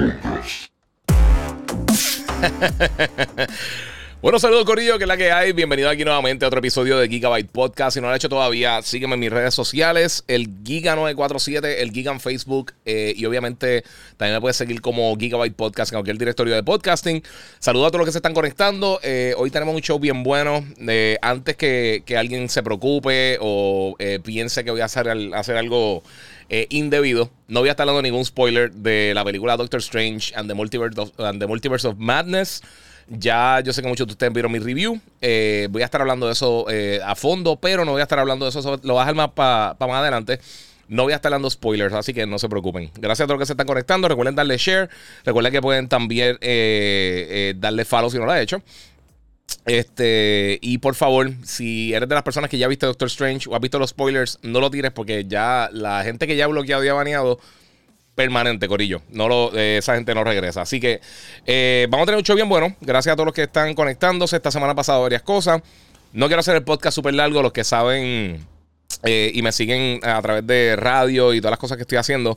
Bueno, saludos Corillo, que es la que hay. Bienvenido aquí nuevamente a otro episodio de Gigabyte Podcast. Si no lo has hecho todavía, sígueme en mis redes sociales, el Giga947, el Giga en Facebook eh, y obviamente también me puedes seguir como Gigabyte Podcast en cualquier directorio de podcasting. Saludos a todos los que se están conectando. Eh, hoy tenemos un show bien bueno. Eh, antes que, alguien se preocupe o piense que voy a hacer algo indebido, no voy a estar dando ningún spoiler de la película Doctor Strange and the Multiverse of Madness. Ya yo sé que muchos de ustedes vieron mi review. Eh, voy a estar hablando de eso eh, a fondo, pero no voy a estar hablando de eso. Lo voy a dejar más para más adelante. No voy a estar dando spoilers, así que no se preocupen. Gracias a todos los que se están conectando. Recuerden darle share. Recuerden que pueden también eh, darle follow si no lo ha hecho. Este, y por favor, si eres de las personas que ya viste Doctor Strange o has visto los spoilers, no lo tires porque ya la gente que ya ha bloqueado y ha baneado permanente, Corillo. No lo, eh, esa gente no regresa. Así que eh, vamos a tener un show bien bueno. Gracias a todos los que están conectándose. Esta semana ha pasado varias cosas. No quiero hacer el podcast súper largo. Los que saben eh, y me siguen a través de radio y todas las cosas que estoy haciendo,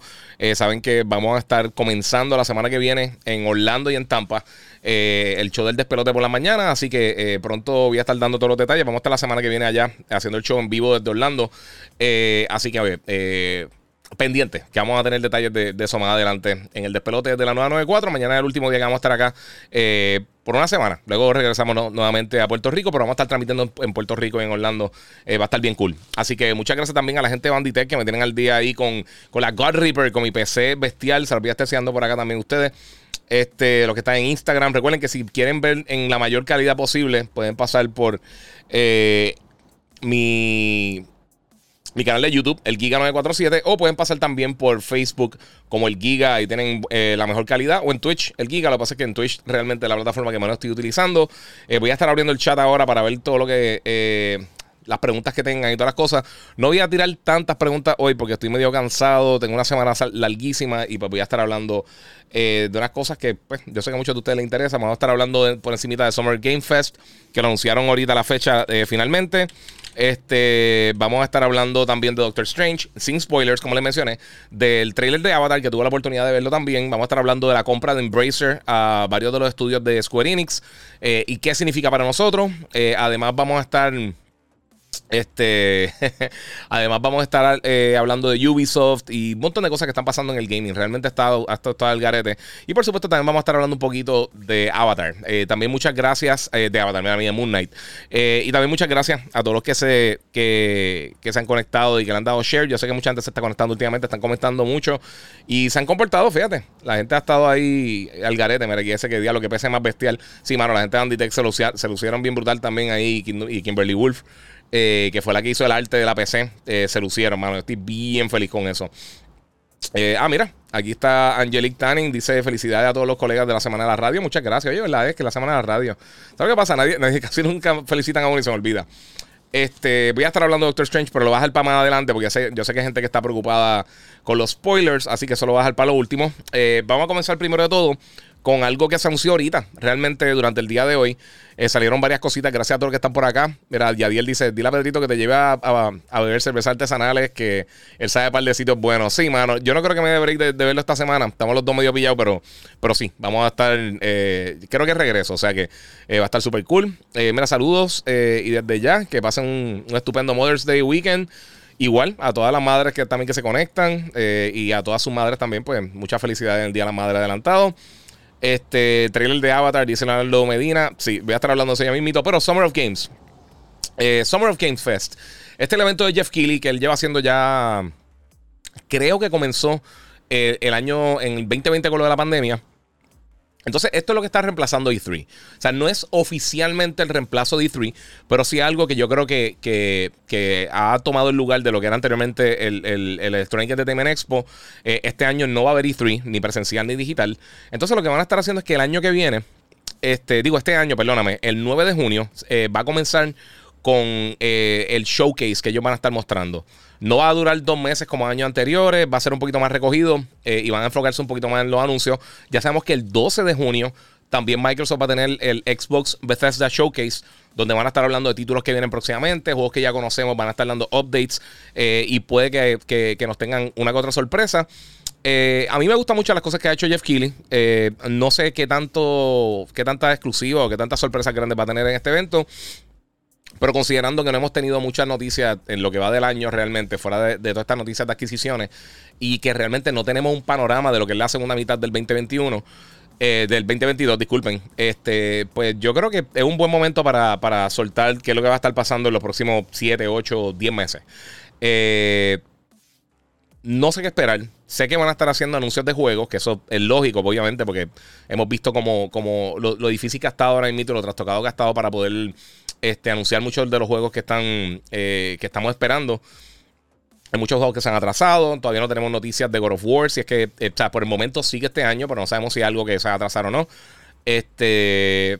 saben que vamos a estar comenzando la semana que viene en Orlando y en Tampa. el show del despelote por la mañana. Así que pronto voy a estar dando todos los detalles. Vamos a estar la semana que viene allá haciendo el show en vivo desde Orlando. así que a ver, pendiente, que vamos a tener detalles de, eso más adelante en el despelote de la 994. Mañana es el último día que vamos a estar acá eh, por una semana. Luego regresamos nuevamente a Puerto Rico, pero vamos a estar transmitiendo en, Puerto Rico y en Orlando. Eh, va a estar bien cool. Así que muchas gracias también a la gente de Banditech que me tienen al día ahí con, con la God Reaper, con mi PC bestial. Se estar por acá también ustedes. Este, los que están en Instagram, recuerden que si quieren ver en la mayor calidad posible, pueden pasar por eh, mi mi canal de YouTube, el Giga947, o pueden pasar también por Facebook como el Giga, ahí tienen eh, la mejor calidad, o en Twitch, el Giga, lo que pasa es que en Twitch realmente es la plataforma que menos estoy utilizando. Eh, voy a estar abriendo el chat ahora para ver todo lo que... Eh, las preguntas que tengan y todas las cosas. No voy a tirar tantas preguntas hoy porque estoy medio cansado, tengo una semana larguísima y pues voy a estar hablando de unas cosas que pues, yo sé que a muchos de ustedes les interesa. Vamos a estar hablando por encima de Summer Game Fest, que lo anunciaron ahorita la fecha finalmente. Este, vamos a estar hablando también de Doctor Strange, sin spoilers, como les mencioné, del trailer de Avatar, que tuve la oportunidad de verlo también. Vamos a estar hablando de la compra de Embracer a varios de los estudios de Square Enix eh, y qué significa para nosotros. Eh, además, vamos a estar este, además vamos a estar eh, hablando de Ubisoft y un montón de cosas que están pasando en el gaming. Realmente ha estado, ha estado el garete. Y por supuesto también vamos a estar hablando un poquito de Avatar. Eh, también muchas gracias eh, de Avatar, mira, mía, Moon Knight. y también muchas gracias a todos los que se, que, que, se han conectado y que le han dado share. Yo sé que mucha gente se está conectando últimamente, están comentando mucho y se han comportado, fíjate. La gente ha estado ahí al garete, mira, y ese que día lo que pese más bestial. Sí, mano, la gente de Anditech se, se lucieron bien brutal también ahí y Kimberly Wolf. Eh, que fue la que hizo el arte de la PC, eh, se lucieron, mano. Estoy bien feliz con eso. Eh, ah, mira, aquí está Angelique Tanning, dice felicidades a todos los colegas de la Semana de la Radio. Muchas gracias. Oye, ¿verdad? Es que la Semana de la Radio. ¿Sabes qué pasa? Nadie, casi nunca felicitan a uno y se me olvida. Este, voy a estar hablando de Doctor Strange, pero lo voy a dejar para más adelante porque yo sé que hay gente que está preocupada con los spoilers, así que eso lo voy a dejar para lo último. vamos a comenzar primero de todo con algo que se anunció ahorita, realmente durante el día de hoy. Eh, salieron varias cositas, gracias a todos los que están por acá. Mira, Yadiel dice: Dile a Pedrito que te lleve a, beber cerveza artesanales, que él sabe par de sitios buenos. Sí, mano, yo no creo que me dé de, verlo esta semana. Estamos los dos medio pillados, pero, pero sí, vamos a estar. Eh, creo que regreso, o sea que eh, va a estar súper cool. mira, saludos y desde ya, que pasen un, un, estupendo Mother's Day weekend. Igual a todas las madres que también que se conectan y a todas sus madres también, pues mucha felicidad en el Día de la Madre adelantado. Este trailer de Avatar, dice Leonardo Medina. Sí, voy a estar hablando de ya mismito. Pero Summer of Games. Eh, Summer of Games Fest. Este evento de Jeff Keighley que él lleva haciendo ya. Creo que comenzó eh, el año en el 2020 con lo de la pandemia. Entonces, esto es lo que está reemplazando E3. O sea, no es oficialmente el reemplazo de E3, pero sí algo que yo creo que, que, ha tomado el lugar de lo que era anteriormente el, el, Electronic Entertainment Expo. Eh, este año no va a haber E3, ni presencial ni digital. Entonces, lo que van a estar haciendo es que el año que viene, este, digo, este año, perdóname, el 9 de junio, eh, va a comenzar con eh, el showcase que ellos van a estar mostrando. No va a durar dos meses como años anteriores, va a ser un poquito más recogido eh, y van a enfocarse un poquito más en los anuncios. Ya sabemos que el 12 de junio también Microsoft va a tener el Xbox Bethesda Showcase, donde van a estar hablando de títulos que vienen próximamente, juegos que ya conocemos, van a estar dando updates eh, y puede que, nos tengan una que otra sorpresa. a mí me gustan mucho las cosas que ha hecho Jeff Keighley. no sé qué tanto, qué tanta exclusiva o qué tantas sorpresas grandes va a tener en este evento. Pero considerando que no hemos tenido muchas noticias en lo que va del año realmente, fuera de, todas estas noticias de adquisiciones, y que realmente no tenemos un panorama de lo que es la segunda mitad del 2021, eh, del 2022, disculpen, este, pues yo creo que es un buen momento para, soltar qué es lo que va a estar pasando en los próximos 7, 8, 10 meses. Eh, no sé qué esperar. Sé que van a estar haciendo anuncios de juegos, que eso es lógico, obviamente, porque hemos visto como, como lo, difícil que ha estado ahora mismo, lo trastocado que ha estado para poder este, anunciar muchos de los juegos que están eh, que estamos esperando. Hay muchos juegos que se han atrasado. Todavía no tenemos noticias de God of War. Si es que, eh, por el momento sigue este año, pero no sabemos si hay algo que se va a atrasar o no. Este.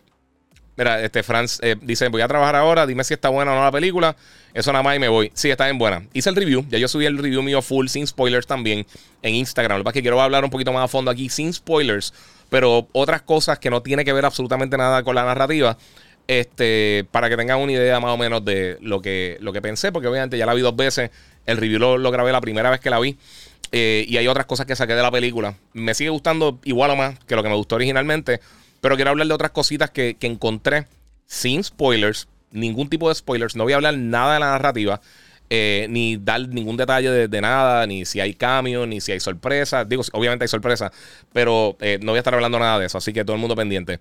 Mira, este Franz eh, dice: Voy a trabajar ahora. Dime si está buena o no la película. Eso nada más y me voy. Sí, está bien buena. Hice el review. Ya yo subí el review mío full, sin spoilers también, en Instagram. Lo que pasa es que quiero hablar un poquito más a fondo aquí, sin spoilers. Pero otras cosas que no tiene que ver absolutamente nada con la narrativa. Este, para que tengan una idea más o menos de lo que, lo que pensé, porque obviamente ya la vi dos veces. El review lo, grabé la primera vez que la vi. Eh, y hay otras cosas que saqué de la película. Me sigue gustando igual o más que lo que me gustó originalmente. Pero quiero hablar de otras cositas que, que encontré sin spoilers. Ningún tipo de spoilers. No voy a hablar nada de la narrativa. Eh, ni dar ningún detalle de, nada, ni si hay cambios, ni si hay sorpresas. Digo, obviamente hay sorpresas, pero eh, no voy a estar hablando nada de eso, así que todo el mundo pendiente.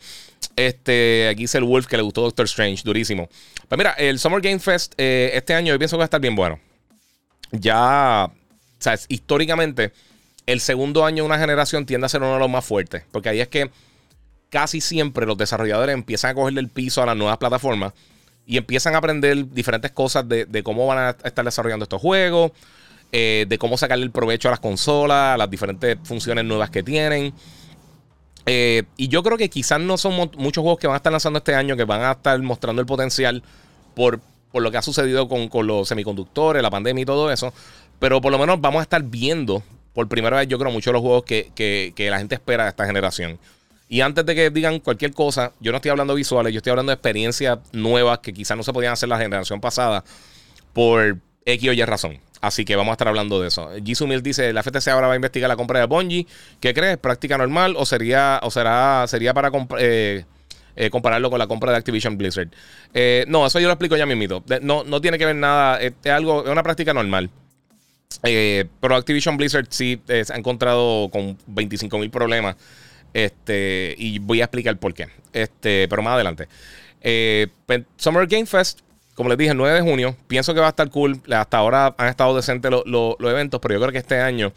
Este, aquí dice el Wolf que le gustó Doctor Strange, durísimo. Pues mira, el Summer Game Fest eh, este año yo pienso que va a estar bien bueno. Ya, sea, históricamente, el segundo año de una generación tiende a ser uno de los más fuertes, porque ahí es que casi siempre los desarrolladores empiezan a cogerle el piso a las nuevas plataformas y empiezan a aprender diferentes cosas de, cómo van a estar desarrollando estos juegos, eh, de cómo sacarle el provecho a las consolas, a las diferentes funciones nuevas que tienen. Eh, y yo creo que quizás no son muchos juegos que van a estar lanzando este año que van a estar mostrando el potencial por, por lo que ha sucedido con, los semiconductores, la pandemia y todo eso. Pero por lo menos vamos a estar viendo por primera vez, yo creo, muchos de los juegos que, que la gente espera de esta generación. Y antes de que digan cualquier cosa, yo no estoy hablando visuales, yo estoy hablando de experiencias nuevas que quizás no se podían hacer la generación pasada por X o Y razón. Así que vamos a estar hablando de eso. Jisoo Mills dice, la FTC ahora va a investigar la compra de Bungie. ¿Qué crees? ¿Práctica normal o sería o será sería para eh, eh, compararlo con la compra de Activision Blizzard? Eh, no, eso yo lo explico ya mismito. No, no tiene que ver nada, es algo, es una práctica normal. pero Activision Blizzard sí se ha encontrado con 25 mil problemas este, y voy a explicar por qué. Este, pero más adelante. Eh, Summer Game Fest, como les dije, el 9 de junio. Pienso que va a estar cool. Hasta ahora han estado decentes los eventos, pero yo creo que este año,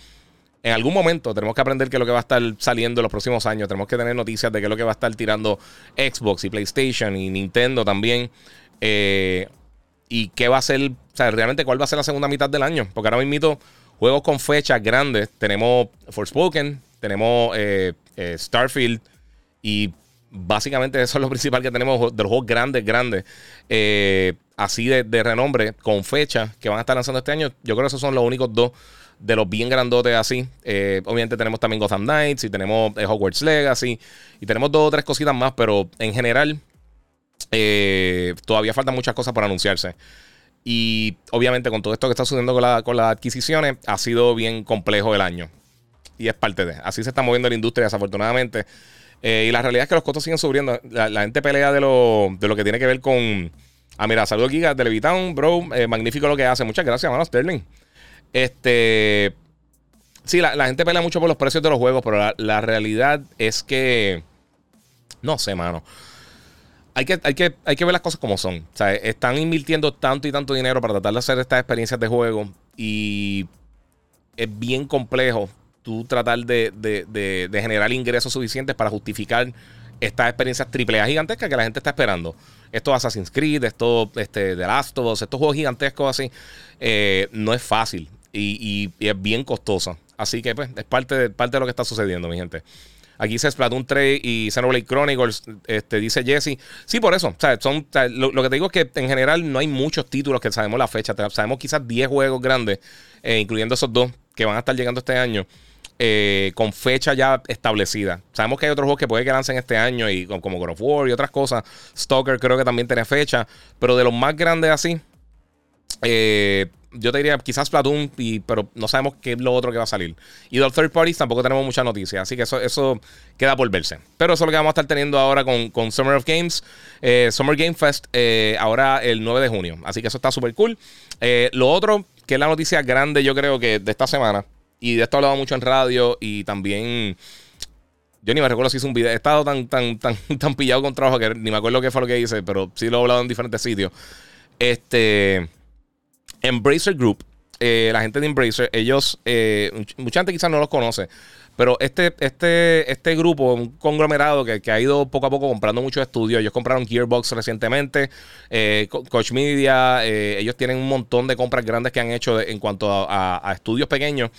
en algún momento, tenemos que aprender qué es lo que va a estar saliendo en los próximos años. Tenemos que tener noticias de qué es lo que va a estar tirando Xbox y PlayStation y Nintendo también. Eh, y qué va a ser, o sea, realmente cuál va a ser la segunda mitad del año. Porque ahora mismo juegos con fechas grandes. Tenemos Forspoken, tenemos eh, eh, Starfield y básicamente eso es lo principal que tenemos de los juegos grandes, grandes, eh, así de, renombre, con fecha que van a estar lanzando este año. Yo creo que esos son los únicos dos de los bien grandotes así. obviamente tenemos también Gotham Knights y tenemos Hogwarts Legacy y tenemos dos o tres cositas más, pero en general todavía faltan muchas cosas por anunciarse. Y obviamente con todo esto que está sucediendo con, con las adquisiciones, ha sido bien complejo el año y es parte de. Así se está moviendo la industria, desafortunadamente. Eh, y la realidad es que los costos siguen subiendo. La, gente pelea de lo, de lo que tiene que ver con. Ah, mira, saludos Giga de Levitown, bro. Eh, magnífico lo que hace. Muchas gracias, mano, Sterling. Este. Sí, la, gente pelea mucho por los precios de los juegos, pero la, realidad es que. No sé, mano. Hay que, hay, que, hay que ver las cosas como son. O sea, están invirtiendo tanto y tanto dinero para tratar de hacer estas experiencias de juego. Y es bien complejo tú tratar de, de, generar ingresos suficientes para justificar estas experiencias AAA gigantescas que la gente está esperando. Esto Assassin's Creed, esto este, The Last of Us, estos juegos gigantescos así, eh, no es fácil y, es bien costoso. Así que pues, es parte de, parte de lo que está sucediendo, mi gente. Aquí dice Splatoon 3 y Xenoblade Chronicles, este, dice Jesse. Sí, por eso. son, lo, que te digo es que en general no hay muchos títulos que sabemos la fecha. Sabemos quizás 10 juegos grandes, eh, incluyendo esos dos que van a estar llegando este año. Eh, con fecha ya establecida. Sabemos que hay otros juegos que puede que lancen este año, y como God of War y otras cosas. Stalker creo que también tiene fecha. Pero de los más grandes así, eh, yo te diría quizás Platoon, pero no sabemos qué es lo otro que va a salir. Y de los third parties tampoco tenemos mucha noticia, así que eso, eso queda por verse. Pero eso es lo que vamos a estar teniendo ahora con, Summer of Games, eh, Summer Game Fest, ahora el 9 de junio. Así que eso está súper cool. Lo otro, que es la noticia grande, yo creo que de esta semana, y de esto he hablado mucho en radio y también. Yo ni me recuerdo si hice un video. He estado tan, tan, tan, tan pillado con trabajo que ni me acuerdo qué fue lo que hice, pero sí lo he hablado en diferentes sitios. Este. Embracer Group, eh, la gente de Embracer, ellos, eh, mucha gente quizás no los conoce, pero este, este, este grupo, un conglomerado que, ha ido poco a poco comprando muchos estudios. Ellos compraron Gearbox recientemente, eh, Coach Media, ellos tienen un montón de compras grandes que han hecho en cuanto a, estudios pequeños.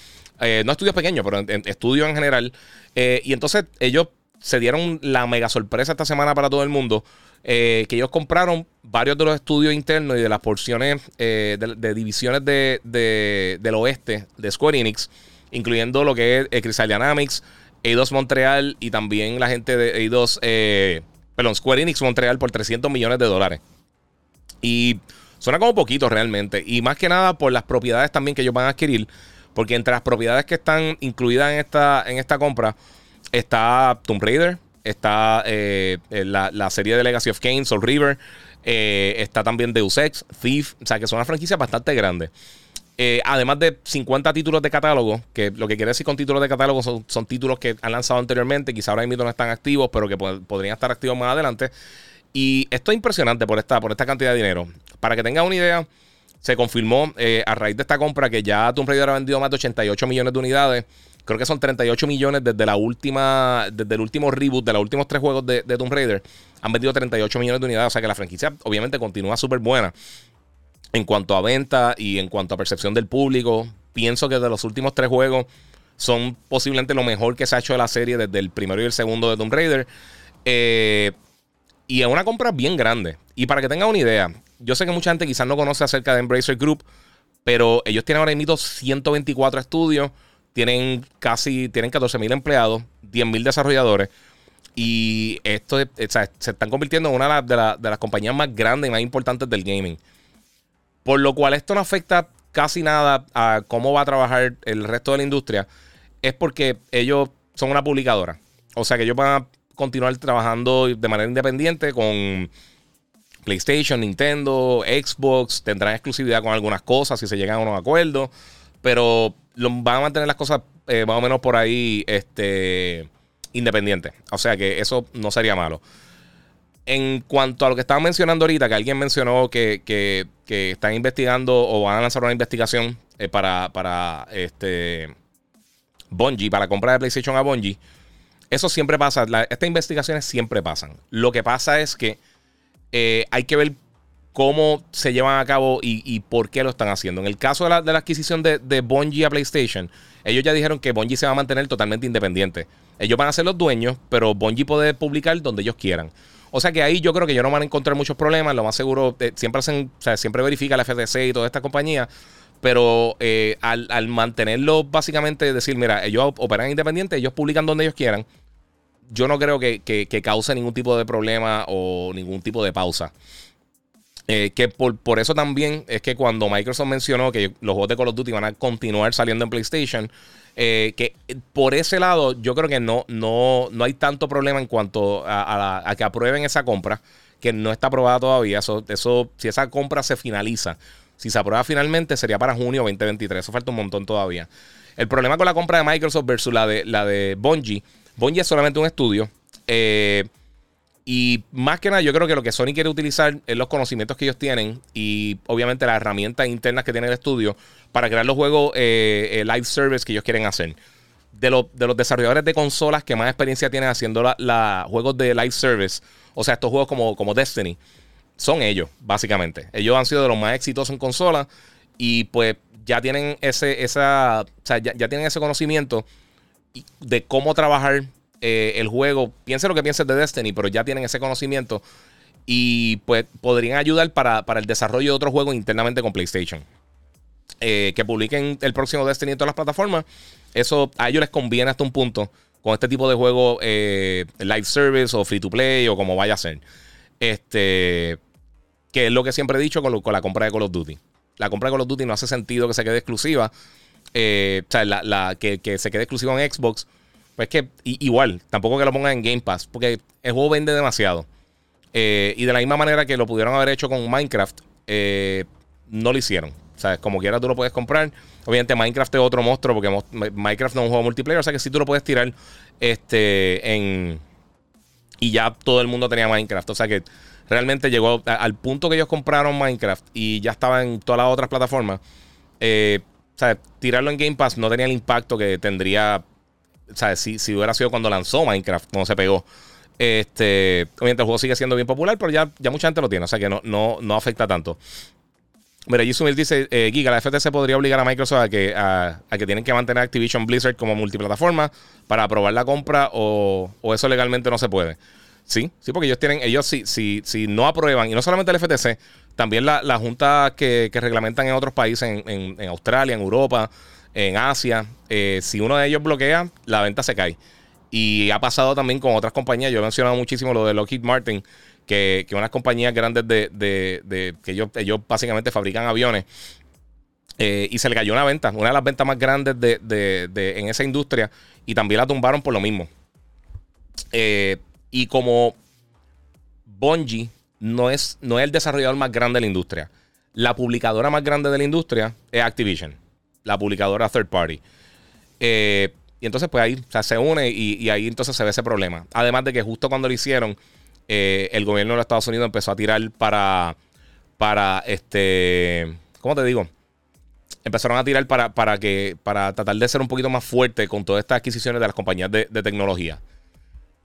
No estudios pequeños, pero estudios en general. y entonces ellos se dieron la mega sorpresa esta semana para todo el mundo eh, que ellos compraron varios de los estudios internos y de las porciones eh, de, divisiones de, del oeste de Square Enix, incluyendo lo que es eh, Crystal Dynamics, Eidos Montreal y también la gente de Eidos, perdón, Square Enix Montreal por 300 millones de dólares. Y suena como poquito realmente. Y más que nada por las propiedades también que ellos van a adquirir. Porque entre las propiedades que están incluidas en esta, en esta compra está Tomb Raider, Está eh, la, serie de Legacy of Kane, Soul River. Eh, está también Deus Ex, Thief. O sea, que son una franquicia bastante grande. Eh, además de 50 títulos de catálogo, que lo que quiere decir con títulos de catálogo son, títulos que han lanzado anteriormente, quizá ahora mismo no están activos, pero que podrían estar activos más adelante. Y esto es impresionante por esta, por esta cantidad de dinero. Para que tengan una idea, se confirmó a raíz de esta compra que ya Tomb Raider ha vendido más de 88 millones de unidades. Creo que son 38 millones desde la última, desde el último reboot de los últimos tres juegos de, Tomb Raider. Han vendido 38 millones de unidades. O sea que la franquicia obviamente continúa súper buena. En cuanto a venta y en cuanto a percepción del público, pienso que de los últimos tres juegos son posiblemente lo mejor que se ha hecho de la serie desde el primero y el segundo de Tomb Raider. Eh, y es una compra bien grande. Y para que tengan una idea, yo sé que mucha gente quizás no conoce acerca de Embracer Group, pero ellos tienen ahora mismo 124 estudios tienen casi, tienen 14 mil empleados, 10 mil desarrolladores. Y esto se están convirtiendo en una de, las compañías más grandes y más importantes del gaming. Por lo cual esto no afecta casi nada a cómo va a trabajar el resto de la industria. Es porque ellos son una publicadora. O sea que ellos van a continuar trabajando de manera independiente con PlayStation, Nintendo, Xbox. Tendrán exclusividad con algunas cosas si se llegan a unos acuerdos. Pero van a mantener las cosas eh, más o menos por ahí este, independientes. O sea que eso no sería malo. En cuanto a lo que estaba mencionando ahorita, que alguien mencionó que, que, están investigando o van a lanzar una investigación eh, para, para este Bungie, para comprar de PlayStation a Bungie. Eso siempre pasa. estas investigaciones siempre pasan. Lo que pasa es que eh, hay que ver cómo se llevan a cabo y, por qué lo están haciendo. En el caso de la, adquisición de, de, Bungie a PlayStation, ellos ya dijeron que Bungie se va a mantener totalmente independiente. Ellos van a ser los dueños, pero Bungie puede publicar donde ellos quieran. O sea que ahí yo creo que ellos no van a encontrar muchos problemas. Lo más seguro, eh, siempre hacen, o sea, siempre verifica la FTC y toda esta compañía. Pero eh, al, mantenerlo básicamente, decir, mira, ellos operan independiente, ellos publican donde ellos quieran. Yo no creo que, que cause ningún tipo de problema o ningún tipo de pausa. Eh, que por, por, eso también es que cuando Microsoft mencionó que los juegos de Call of Duty van a continuar saliendo en PlayStation, eh, que por ese lado yo creo que no, no, no hay tanto problema en cuanto a, que aprueben esa compra, que no está aprobada todavía. Eso, eso, si esa compra se finaliza, si se aprueba finalmente, sería para junio 2023. Eso falta un montón todavía. El problema con la compra de Microsoft versus la de, la de Bungie, Bungie es solamente un estudio. Eh, y más que nada, yo creo que lo que Sony quiere utilizar es los conocimientos que ellos tienen y obviamente las herramientas internas que tiene el estudio para crear los juegos eh, eh, live service que ellos quieren hacer. de, los desarrolladores de consolas que más experiencia tienen haciendo la, juegos de live service, o sea, estos juegos como, como Destiny, son ellos, básicamente. Ellos han sido de los más exitosos en consolas y pues ya tienen ese, esa, o sea, ya, tienen ese conocimiento de cómo trabajar eh, el juego. Piense lo que pienses de Destiny, pero ya tienen ese conocimiento y pues podrían ayudar para, para el desarrollo de otros juegos internamente con PlayStation. Eh, que publiquen el próximo Destiny en todas las plataformas. Eso a ellos les conviene hasta un punto con este tipo de juego eh, live service o free to play o como vaya a ser. Este, que es lo que siempre he dicho con, la compra de Call of Duty. La compra de Call of Duty no hace sentido que se quede exclusiva. Eh, o sea, que, se quede exclusiva en Xbox. Pues que igual, tampoco que lo pongan en Game Pass, porque el juego vende demasiado. y de la misma manera que lo pudieron haber hecho con Minecraft, no lo hicieron. O sea, como quiera tú lo puedes comprar. Obviamente Minecraft es otro monstruo porque Minecraft no es un juego multiplayer. O sea que sí tú lo puedes tirar este, en... Y ya todo el mundo tenía Minecraft. O sea que realmente llegó al punto que ellos compraron Minecraft y ya estaba en todas las otras plataformas. Eh, tirarlo en Game Pass no tenía el impacto que tendría. O si, hubiera sido cuando lanzó Minecraft, cuando se pegó. Este, obviamente el juego sigue siendo bien popular, pero ya, ya mucha gente lo tiene, o sea que no, afecta tanto. Mira, Yusumil dice, eh, Giga, la FTC podría obligar a Microsoft a que, a, que tienen que mantener Activision Blizzard como multiplataforma para aprobar la compra o, eso legalmente no se puede. Sí, sí, porque ellos tienen, ellos si, si, si no aprueban, y no solamente el FTC, también la, la junta que, reglamentan en otros países, en, Australia, en Europa, en Asia, eh, si uno de ellos bloquea, la venta se cae. Y ha pasado también con otras compañías. Yo he mencionado muchísimo lo de Lockheed Martin, que, unas compañías grandes de, que ellos, ellos básicamente fabrican aviones. Eh, y se le cayó una venta, una de las ventas más grandes de, en esa industria. Y también la tumbaron por lo mismo. Eh, y como Bungie no es, no es el desarrollador más grande de la industria, la publicadora más grande de la industria es Activision, la publicadora third party. Eh, y entonces, pues ahí se une y, ahí entonces se ve ese problema. Además de que justo cuando lo hicieron, eh, el gobierno de los Estados Unidos empezó a tirar para, para este, ¿cómo te digo? Empezaron a tirar para, para, que, para tratar de ser un poquito más fuerte con todas estas adquisiciones de las compañías de, tecnología.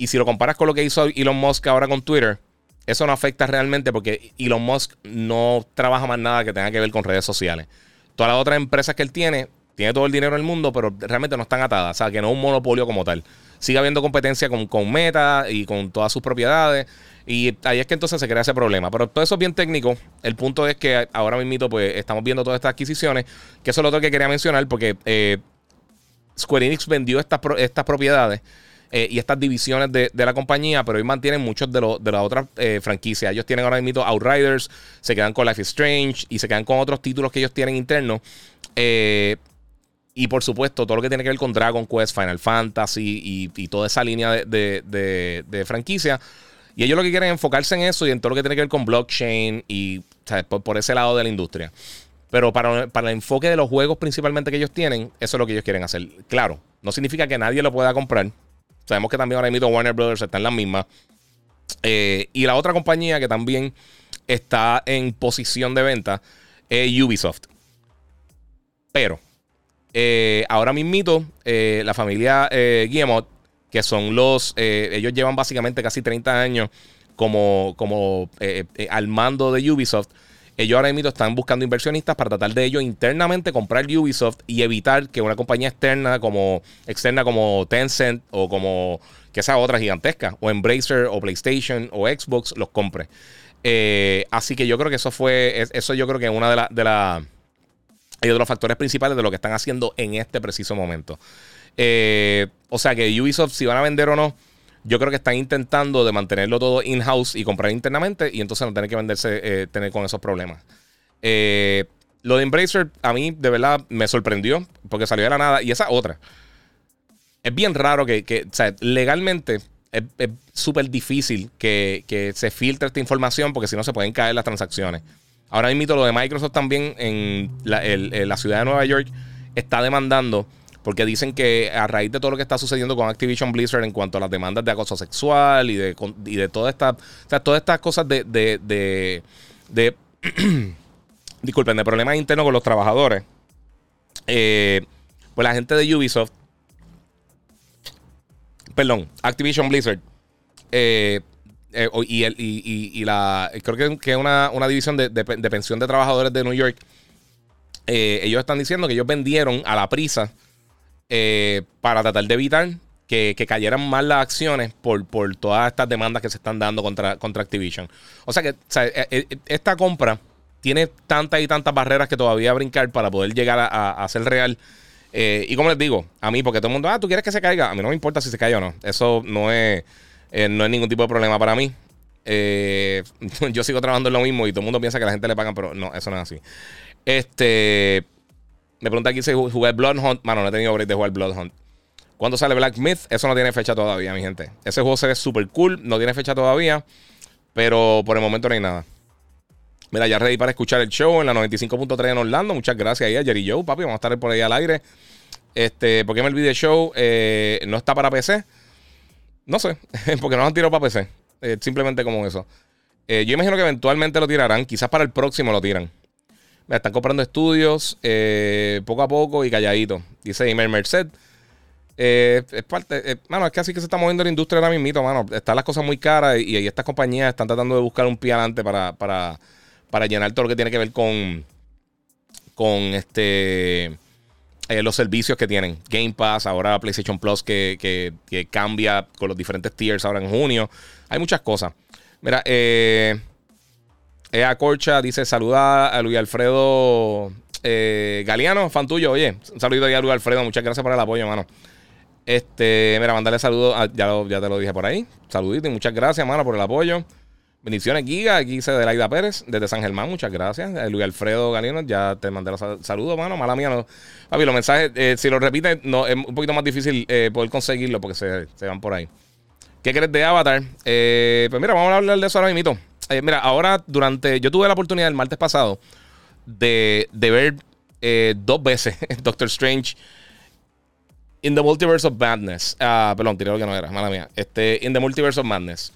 Y si lo comparas con lo que hizo Elon Musk ahora con Twitter, eso no afecta realmente porque Elon Musk no trabaja más nada que tenga que ver con redes sociales. Todas las otras empresas que él tiene, tiene todo el dinero del mundo, pero realmente no están atadas. O sea, que no es un monopolio como tal sigue habiendo competencia con, con Meta y con todas sus propiedades. Y ahí es que entonces se crea ese problema. Pero todo eso es bien técnico. El punto es que ahora mismo pues, estamos viendo todas estas adquisiciones. Que eso es lo otro que quería mencionar porque eh, Square Enix vendió estas, estas propiedades. Eh, y estas divisiones de, la compañía, pero hoy mantienen muchos de, de las otras eh, franquicias. Ellos tienen ahora mismo Outriders, se quedan con Life is Strange y se quedan con otros títulos que ellos tienen internos. Eh, y por supuesto, todo lo que tiene que ver con Dragon Quest, Final Fantasy y, toda esa línea de, franquicia. Y ellos lo que quieren es enfocarse en eso y en todo lo que tiene que ver con blockchain y por, ese lado de la industria. Pero para, el enfoque de los juegos principalmente que ellos tienen, eso es lo que ellos quieren hacer. Claro, no significa que nadie lo pueda comprar. Sabemos que también ahora mismo Warner Brothers está en la misma. Eh, y la otra compañía que también está en posición de venta es Ubisoft. Pero eh, ahora mismito, eh, la familia eh, Guillemot, que son los, ellos llevan básicamente casi 30 años como, como al mando de Ubisoft. Ellos ahora mismo están buscando inversionistas para tratar de ellos internamente comprar Ubisoft y evitar que una compañía externa como externa como Tencent o como que sea otra gigantesca o Embracer o PlayStation o Xbox los compre. así que yo creo que eso fue, eso yo creo que una de las de la, de los factores principales de lo que están haciendo en este preciso momento. Eh, o sea que Ubisoft, si van a vender o no, yo creo que están intentando de mantenerlo todo in-house y comprar internamente y entonces no tener que venderse, eh, tener con esos problemas. Eh, lo de Embracer a mí de verdad me sorprendió porque salió de la nada y esa otra. Es bien raro que, o sea, legalmente es súper difícil que, que se filtre esta información porque si no se pueden caer las transacciones. Ahora mismo lo de Microsoft también en la, ciudad de Nueva York está demandando porque dicen que a raíz de todo lo que está sucediendo con Activision Blizzard en cuanto a las demandas de acoso sexual y de, y de toda esta, todas estas cosas de, de, de, disculpen, de problemas internos con los trabajadores, eh, pues la gente de Ubisoft Perdón, Activision Blizzard. Eh, eh, y, el, y, la. Creo que, que es una, una división de, de, pensión de trabajadores de New York. ellos están diciendo que ellos vendieron a la prisa para tratar de evitar que, cayeran mal las acciones por, por todas estas demandas que se están dando contra, contra Activision. O sea que esta compra tiene tantas y tantas barreras que todavía brincar para poder llegar a, ser real. Eh, y como les digo, a mí, porque todo el mundo, ah, tú quieres que se caiga. A mí no me importa si se cae o no. Eso no es, eh, no es ningún tipo de problema para mí. Eh, yo sigo trabajando en lo mismo y todo el mundo piensa que la gente le pagan, pero no, eso no es así. Este. Me pregunta aquí si jugué Bloodhunt. Mano, no he tenido break de jugar Bloodhunt. ¿Cuándo sale Black Myth? Eso no tiene fecha todavía, mi gente. Ese juego se ve súper cool. No tiene fecha todavía. Pero por el momento no hay nada. Mira, ya ready para escuchar el show en la 95.3 en Orlando. Muchas gracias ahí a Jerry Joe, papi. Vamos a estar por ahí al aire. Este, ¿por qué me olvidé show? Eh, no está para PC. No sé, porque no lo han tirado para PC. Eh, simplemente como eso. Eh, yo imagino que eventualmente lo tirarán. Quizás para el próximo lo tiran. Me están comprando estudios poco a poco y calladito. Dice Imer Merced. es parte, mano, es que así que se está moviendo la industria ahora mismo, mano. Están las cosas muy caras y, y estas compañías están tratando de buscar un pie adelante para, para para llenar todo lo que tiene que ver con, con este, eh, los servicios que tienen. Game Pass, ahora PlayStation Plus que, cambia con los diferentes tiers ahora en junio. Hay muchas cosas. Mira, eh, Ea Corcha dice: Saluda a Luis Alfredo eh, Galeano, fan tuyo. Oye, un saludo a Luis Alfredo. Muchas gracias por el apoyo, hermano. Este, mira, mandarle saludos. ya, ya te lo dije por ahí. Saludito y muchas gracias, hermano, por el apoyo. Bendiciones, Giga. Aquí dice Delaida Pérez, desde San Germán. Muchas gracias. Eh, Luis Alfredo Galino, ya te mandé los saludos, mano. Mala mía, no. Papi, los mensajes, eh, si los repites, no, es un poquito más difícil eh, poder conseguirlo porque se, van por ahí. ¿Qué crees de Avatar? pues mira, vamos a hablar de eso ahora mismo. Mira, ahora durante. Yo tuve la oportunidad el martes pasado de, ver dos veces Doctor Strange. In the Multiverse of Madness. Ah, perdón, tiré lo que no era, mala mía. Este, in the Multiverse of Madness.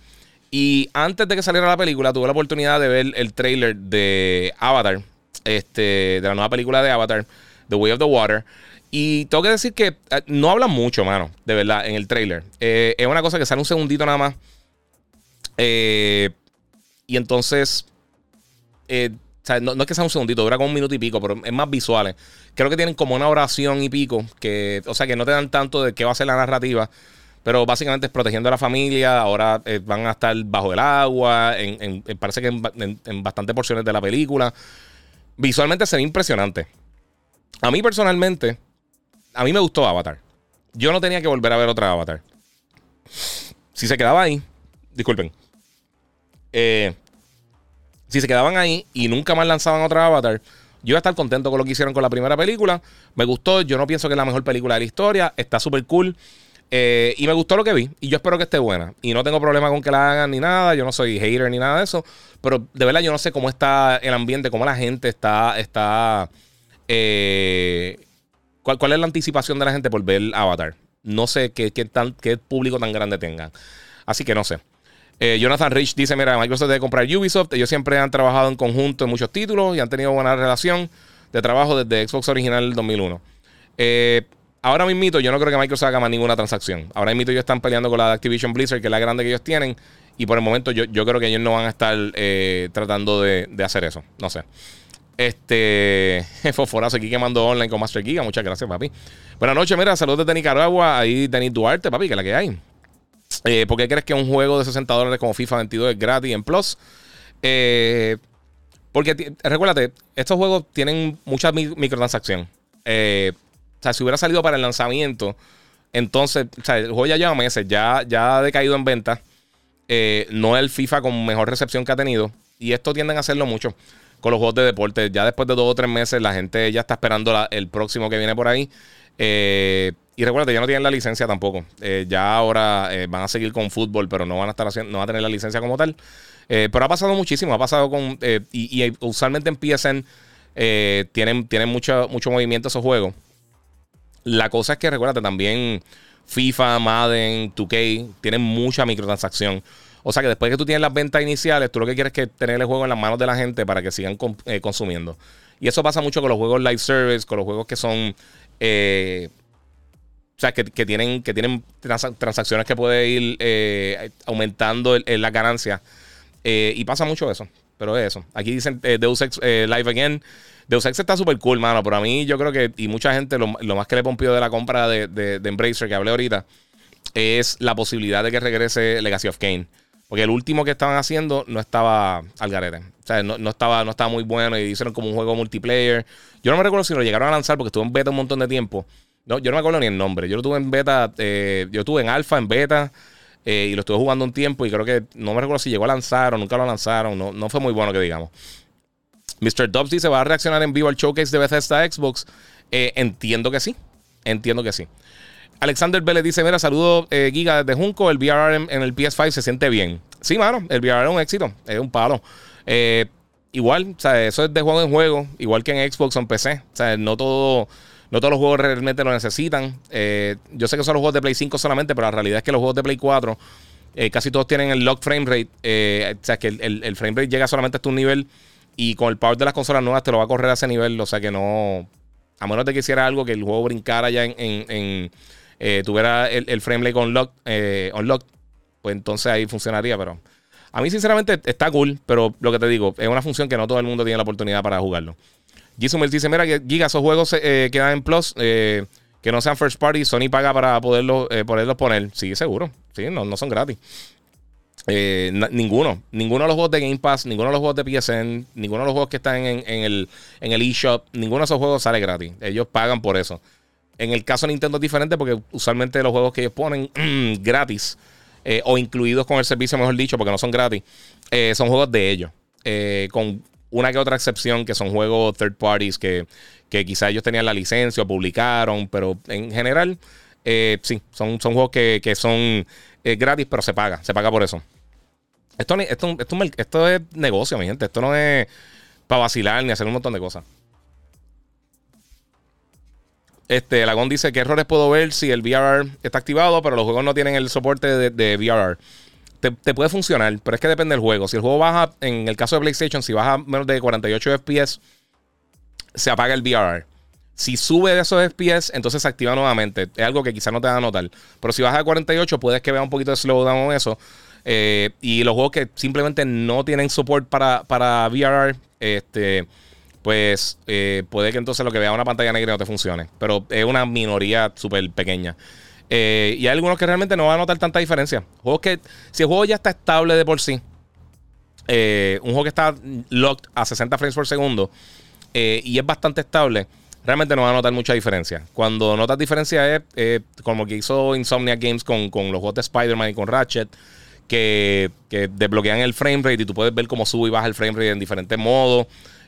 Y antes de que saliera la película, tuve la oportunidad de ver el trailer de Avatar, este, de la nueva película de Avatar, The Way of the Water. Y tengo que decir que eh, no habla mucho, mano, de verdad, en el trailer. Eh, es una cosa que sale un segundito nada más. Eh, y entonces, no, es que sea un segundito, dura como un minuto y pico, pero es más visuales. Creo que tienen como una oración y pico, que, o sea, que no te dan tanto de qué va a ser la narrativa. Pero básicamente es protegiendo a la familia. Ahora eh, van a estar bajo el agua. En, parece que en, bastantes porciones de la película. Visualmente se ve impresionante. A mí personalmente, a mí me gustó Avatar. Yo no tenía que volver a ver otra Avatar. Si se quedaba ahí, disculpen. Eh, si se quedaban ahí y nunca más lanzaban otra Avatar, yo iba a estar contento con lo que hicieron con la primera película. Me gustó. Yo no pienso que es la mejor película de la historia. Está súper cool. Eh, y me gustó lo que vi. Y yo espero que esté buena. Y no tengo problema con que la hagan ni nada. Yo no soy hater ni nada de eso. Pero de verdad yo no sé cómo está el ambiente, cómo la gente está. está eh, ¿cuál, ¿Cuál es la anticipación de la gente por ver Avatar? No sé qué, qué, tan, qué público tan grande tengan. Así que no sé. Eh, Jonathan Rich dice: Mira, Microsoft debe comprar Ubisoft. Ellos siempre han trabajado en conjunto en muchos títulos y han tenido buena relación de trabajo desde Xbox original del 2001. Eh, ahora mismo yo no creo que Microsoft haga más ninguna transacción. Ahora mismo ellos están peleando con la de Activision Blizzard, que es la grande que ellos tienen. Y por el momento yo, creo que ellos no van a estar eh, tratando de, hacer eso. No sé. Este. Fosforazo aquí quemando online con Master Giga. Muchas gracias, papi. Buenas noches, mira, saludos desde Nicaragua. Ahí Denis Duarte, papi, que es la que hay. Eh, ¿Por qué crees que un juego de 60 dólares como FIFA 22 es gratis en Plus? Eh, porque recuérdate, estos juegos tienen mucha microtransacción. Eh, sea, si hubiera salido para el lanzamiento, entonces, o sea, el juego ya lleva meses, ya, ya ha decaído en venta. Eh, no es el FIFA con mejor recepción que ha tenido. Y esto tienden a hacerlo mucho con los juegos de deporte. Ya después de dos o tres meses, la gente ya está esperando el próximo que viene por ahí. Eh, y recuerda, ya no tienen la licencia tampoco. Eh, ya ahora van a seguir con fútbol, pero no van a estar haciendo, no a tener la licencia como tal. pero ha pasado muchísimo, ha pasado con. Y, usualmente empiezan. tienen, tienen mucho, mucho movimiento esos juegos. La cosa es que recuérdate también FIFA, Madden, 2K tienen mucha microtransacción. O sea que después que tú tienes las ventas iniciales, tú lo que quieres es que tener el juego en las manos de la gente para que sigan eh, consumiendo. Y eso pasa mucho con los juegos live service, con los juegos que son. Eh, O sea, que, tienen, que tienen transacciones que puede ir eh, aumentando en la ganancia. Eh, y pasa mucho eso. Pero es eso. Aquí dicen Deus Ex Live Again. Deus Ex está súper cool, mano. Pero a mí yo creo que, y mucha gente, lo, más que le pompió de la compra de, de, de Embracer que hablé ahorita, es la posibilidad de que regrese Legacy of Kane. Porque el último que estaban haciendo no estaba al garete. O sea, no, estaba, no estaba muy bueno y hicieron como un juego multiplayer. Yo no me recuerdo si lo llegaron a lanzar porque estuvo en beta un montón de tiempo. No, yo no me acuerdo ni el nombre. Yo lo tuve en beta, eh, yo estuve en alfa, en beta, eh, y lo estuve jugando un tiempo y creo que no me recuerdo si llegó a lanzar o nunca lo lanzaron. No, no fue muy bueno que digamos. Mr. Dobbs dice, ¿va a reaccionar en vivo al showcase de Bethesda Xbox? Eh, entiendo que sí. Entiendo que sí. Alexander Vélez dice: Mira, saludo Giga desde Junco. El VR en, el PS5 se siente bien. Sí, mano, el VR es un éxito, es un palo. Igual, o sea, eso es de juego en juego, igual que en Xbox o en PC. O sea, no todo. No todos los juegos realmente lo necesitan. Eh, yo sé que son los juegos de Play 5 solamente, pero la realidad es que los juegos de Play 4 casi todos tienen el lock frame rate. o sea, que el, frame rate llega solamente hasta un nivel y con el power de las consolas nuevas te lo va a correr a ese nivel. O sea que no. A menos de que hiciera algo que el juego brincara ya en eh, tuviera el, frame rate eh, pues entonces ahí funcionaría, pero a mí sinceramente está cool, pero lo que te digo, es una función que no todo el mundo tiene la oportunidad para jugarlo. Gisumel dice, mira, Giga, esos juegos eh, quedan en Plus, eh, que no sean first party, Sony paga para poderlos poderlo poner. Sí, seguro, sí, no, no son gratis. ninguno. Ninguno de los juegos de Game Pass, ninguno de los juegos de PSN, ninguno de los juegos que están en, el, en el eShop, ninguno de esos juegos sale gratis. Ellos pagan por eso. En el caso de Nintendo es diferente porque usualmente los juegos que ellos ponen gratis eh, o incluidos con el servicio, mejor dicho, porque no son gratis, eh, son juegos de ellos. Eh, con una que otra excepción que son juegos third parties que, que quizás ellos tenían la licencia o publicaron, pero en general, sí, son, son juegos que, que son gratis, pero se paga, se paga por eso. Esto, esto, esto, es negocio, mi gente. Esto no es para vacilar ni hacer un montón de cosas. Este, Lagón dice: ¿Qué errores puedo ver si el VR está activado, pero los juegos no tienen el soporte de, de VR? Te, puede funcionar, pero es que depende del juego. Si el juego baja, en el caso de PlayStation, si baja menos de 48 FPS, se apaga el VR. Si sube de esos FPS, entonces se activa nuevamente. Es algo que quizás no te va a notar. Pero si baja a 48, puedes que vea un poquito de slowdown o eso. Eh, y los juegos que simplemente no tienen soporte para, para VR, este pues eh, puede que entonces lo que vea una pantalla negra no te funcione. Pero es una minoría súper pequeña. Eh, y hay algunos que realmente no van a notar tanta diferencia. Juegos que, si el juego ya está estable de por sí, eh, un juego que está locked a 60 frames por segundo y es bastante estable, realmente no va a notar mucha diferencia. Cuando notas diferencia es como que hizo Insomnia Games con, con los juegos de Spider-Man y con Ratchet. Que, que desbloquean el frame rate y tú puedes ver cómo sube y baja el frame rate en diferentes modos.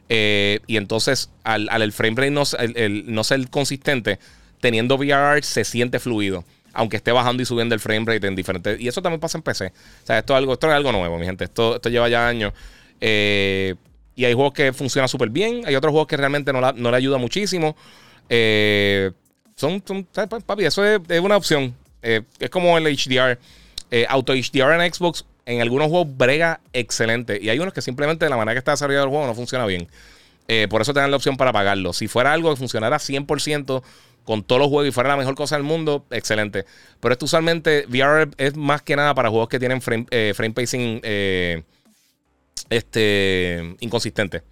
Eh, y entonces, al, el frame rate no, no ser consistente, teniendo VR se siente fluido. Aunque esté bajando y subiendo el frame rate en diferentes. Y eso también pasa en PC. O sea, esto es algo, esto es algo nuevo, mi gente. Esto, esto lleva ya años. Eh, y hay juegos que funcionan súper bien. Hay otros juegos que realmente no, le ayuda muchísimo. Eh, son, papi, eso es, una opción. es como el HDR. Auto HDR en Xbox en algunos juegos brega excelente. Y hay unos que simplemente de la manera que está desarrollado el juego no funciona bien. Eh, por eso te dan la opción para pagarlo. Si fuera algo que funcionara 100% con todos los juegos y fuera la mejor cosa del mundo, excelente. Pero esto usualmente, VR es más que nada para juegos que tienen frame, eh, pacing eh, este, inconsistente.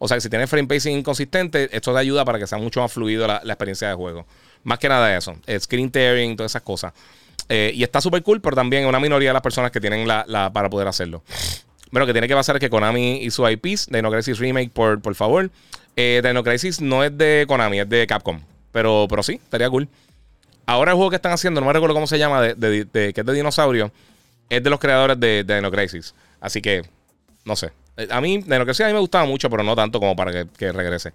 O sea que si tienes frame pacing inconsistente, esto te ayuda para que sea mucho más fluido la, la experiencia de juego. Más que nada eso. Screen tearing, todas esas cosas. Eh, y está súper cool, pero también una minoría de las personas que tienen la, para poder hacerlo. Pero lo que tiene que pasar es que Konami y su IPs, Dino Crisis Remake, por, por favor. Eh, Dino Crisis no es de Konami, es de Capcom. Pero, pero sí, estaría cool. Ahora el juego que están haciendo, no me recuerdo cómo se llama, de, de, que es de dinosaurio, es de los creadores de, de Dino Crisis. Así que, no sé. Eh, a mí, Dino Crisis a mí me gustaba mucho, pero no tanto como para que, regrese.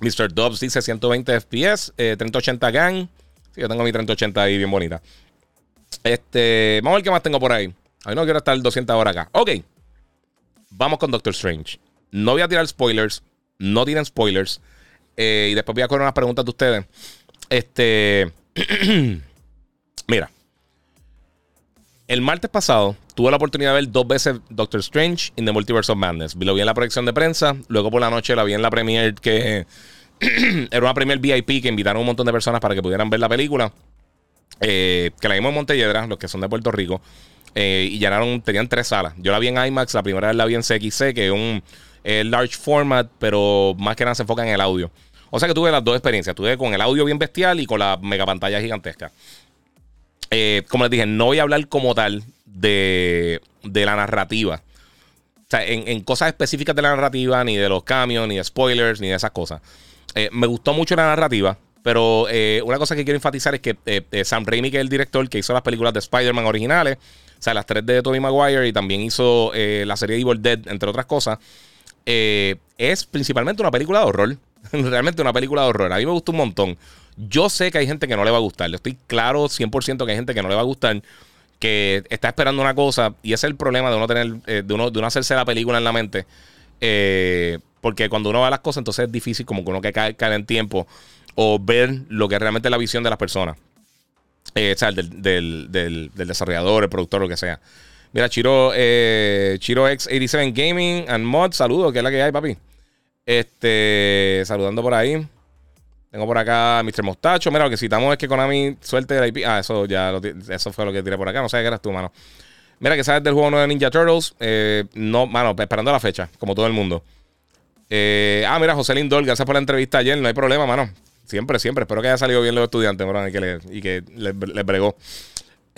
Mr. Dobbs dice 120 FPS, 3080 GAN. Sí, yo tengo mi 3080 ahí bien bonita. Este, vamos a ver qué más tengo por ahí. A mí no quiero estar 200 horas acá. Ok. Vamos con Doctor Strange. No voy a tirar spoilers. No tienen spoilers. Eh, y después voy a coger unas preguntas de ustedes. Este. Mira. El martes pasado tuve la oportunidad de ver dos veces Doctor Strange in the Multiverse of Madness. Lo vi en la proyección de prensa. Luego por la noche la vi en la premiere que era una premier VIP que invitaron a un montón de personas para que pudieran ver la película. que la vimos en Montelledra, los que son de Puerto Rico. y llenaron, tenían tres salas. Yo la vi en IMAX, la primera vez la vi en CXC, que es un large format, pero más que nada se enfoca en el audio. O sea que tuve las dos experiencias. Tuve con el audio bien bestial y con la mega pantalla gigantesca. Eh, como les dije, no voy a hablar como tal de, la narrativa. O sea, en, cosas específicas de la narrativa, ni de los cambios, ni de spoilers, ni de esas cosas. Eh, me gustó mucho la narrativa, pero eh, una cosa que quiero enfatizar es que Sam Raimi, que es el director que hizo las películas de Spider-Man originales, o sea, las tres de Tobey Maguire y también hizo la serie Evil Dead, entre otras cosas, es principalmente una película de horror. Realmente una película de horror. A mí me gustó un montón. Yo sé que hay gente que no le va a gustar. Estoy claro 100% que hay gente que no le va a gustar. Que está esperando una cosa. Y ese es el problema de uno tener. Eh, de, uno, de uno hacerse la película en la mente. Eh, porque cuando uno ve las cosas, entonces es difícil como que uno que cae, en tiempo. O ver lo que realmente es la visión de las personas. Eh, o sea, del, del, desarrollador, el productor, lo que sea. Mira, Chiro, Chiro X87 Gaming and Mod, saludos, que es la que hay, papi. Este, saludando por ahí. Tengo por acá a Mr. Mostacho. Mira, lo que citamos es que Konami suelte el IP. Ah, eso ya eso fue lo que tiré por acá. No sé qué eras tú, mano. Mira, que sabes del juego nuevo de Ninja Turtles. Eh, no, mano, esperando la fecha, como todo el mundo. Eh, ah, mira, José Lindor, gracias por la entrevista ayer. No hay problema, mano. Siempre, siempre. Espero que haya salido bien los estudiantes, bro, y que, y que les, bregó.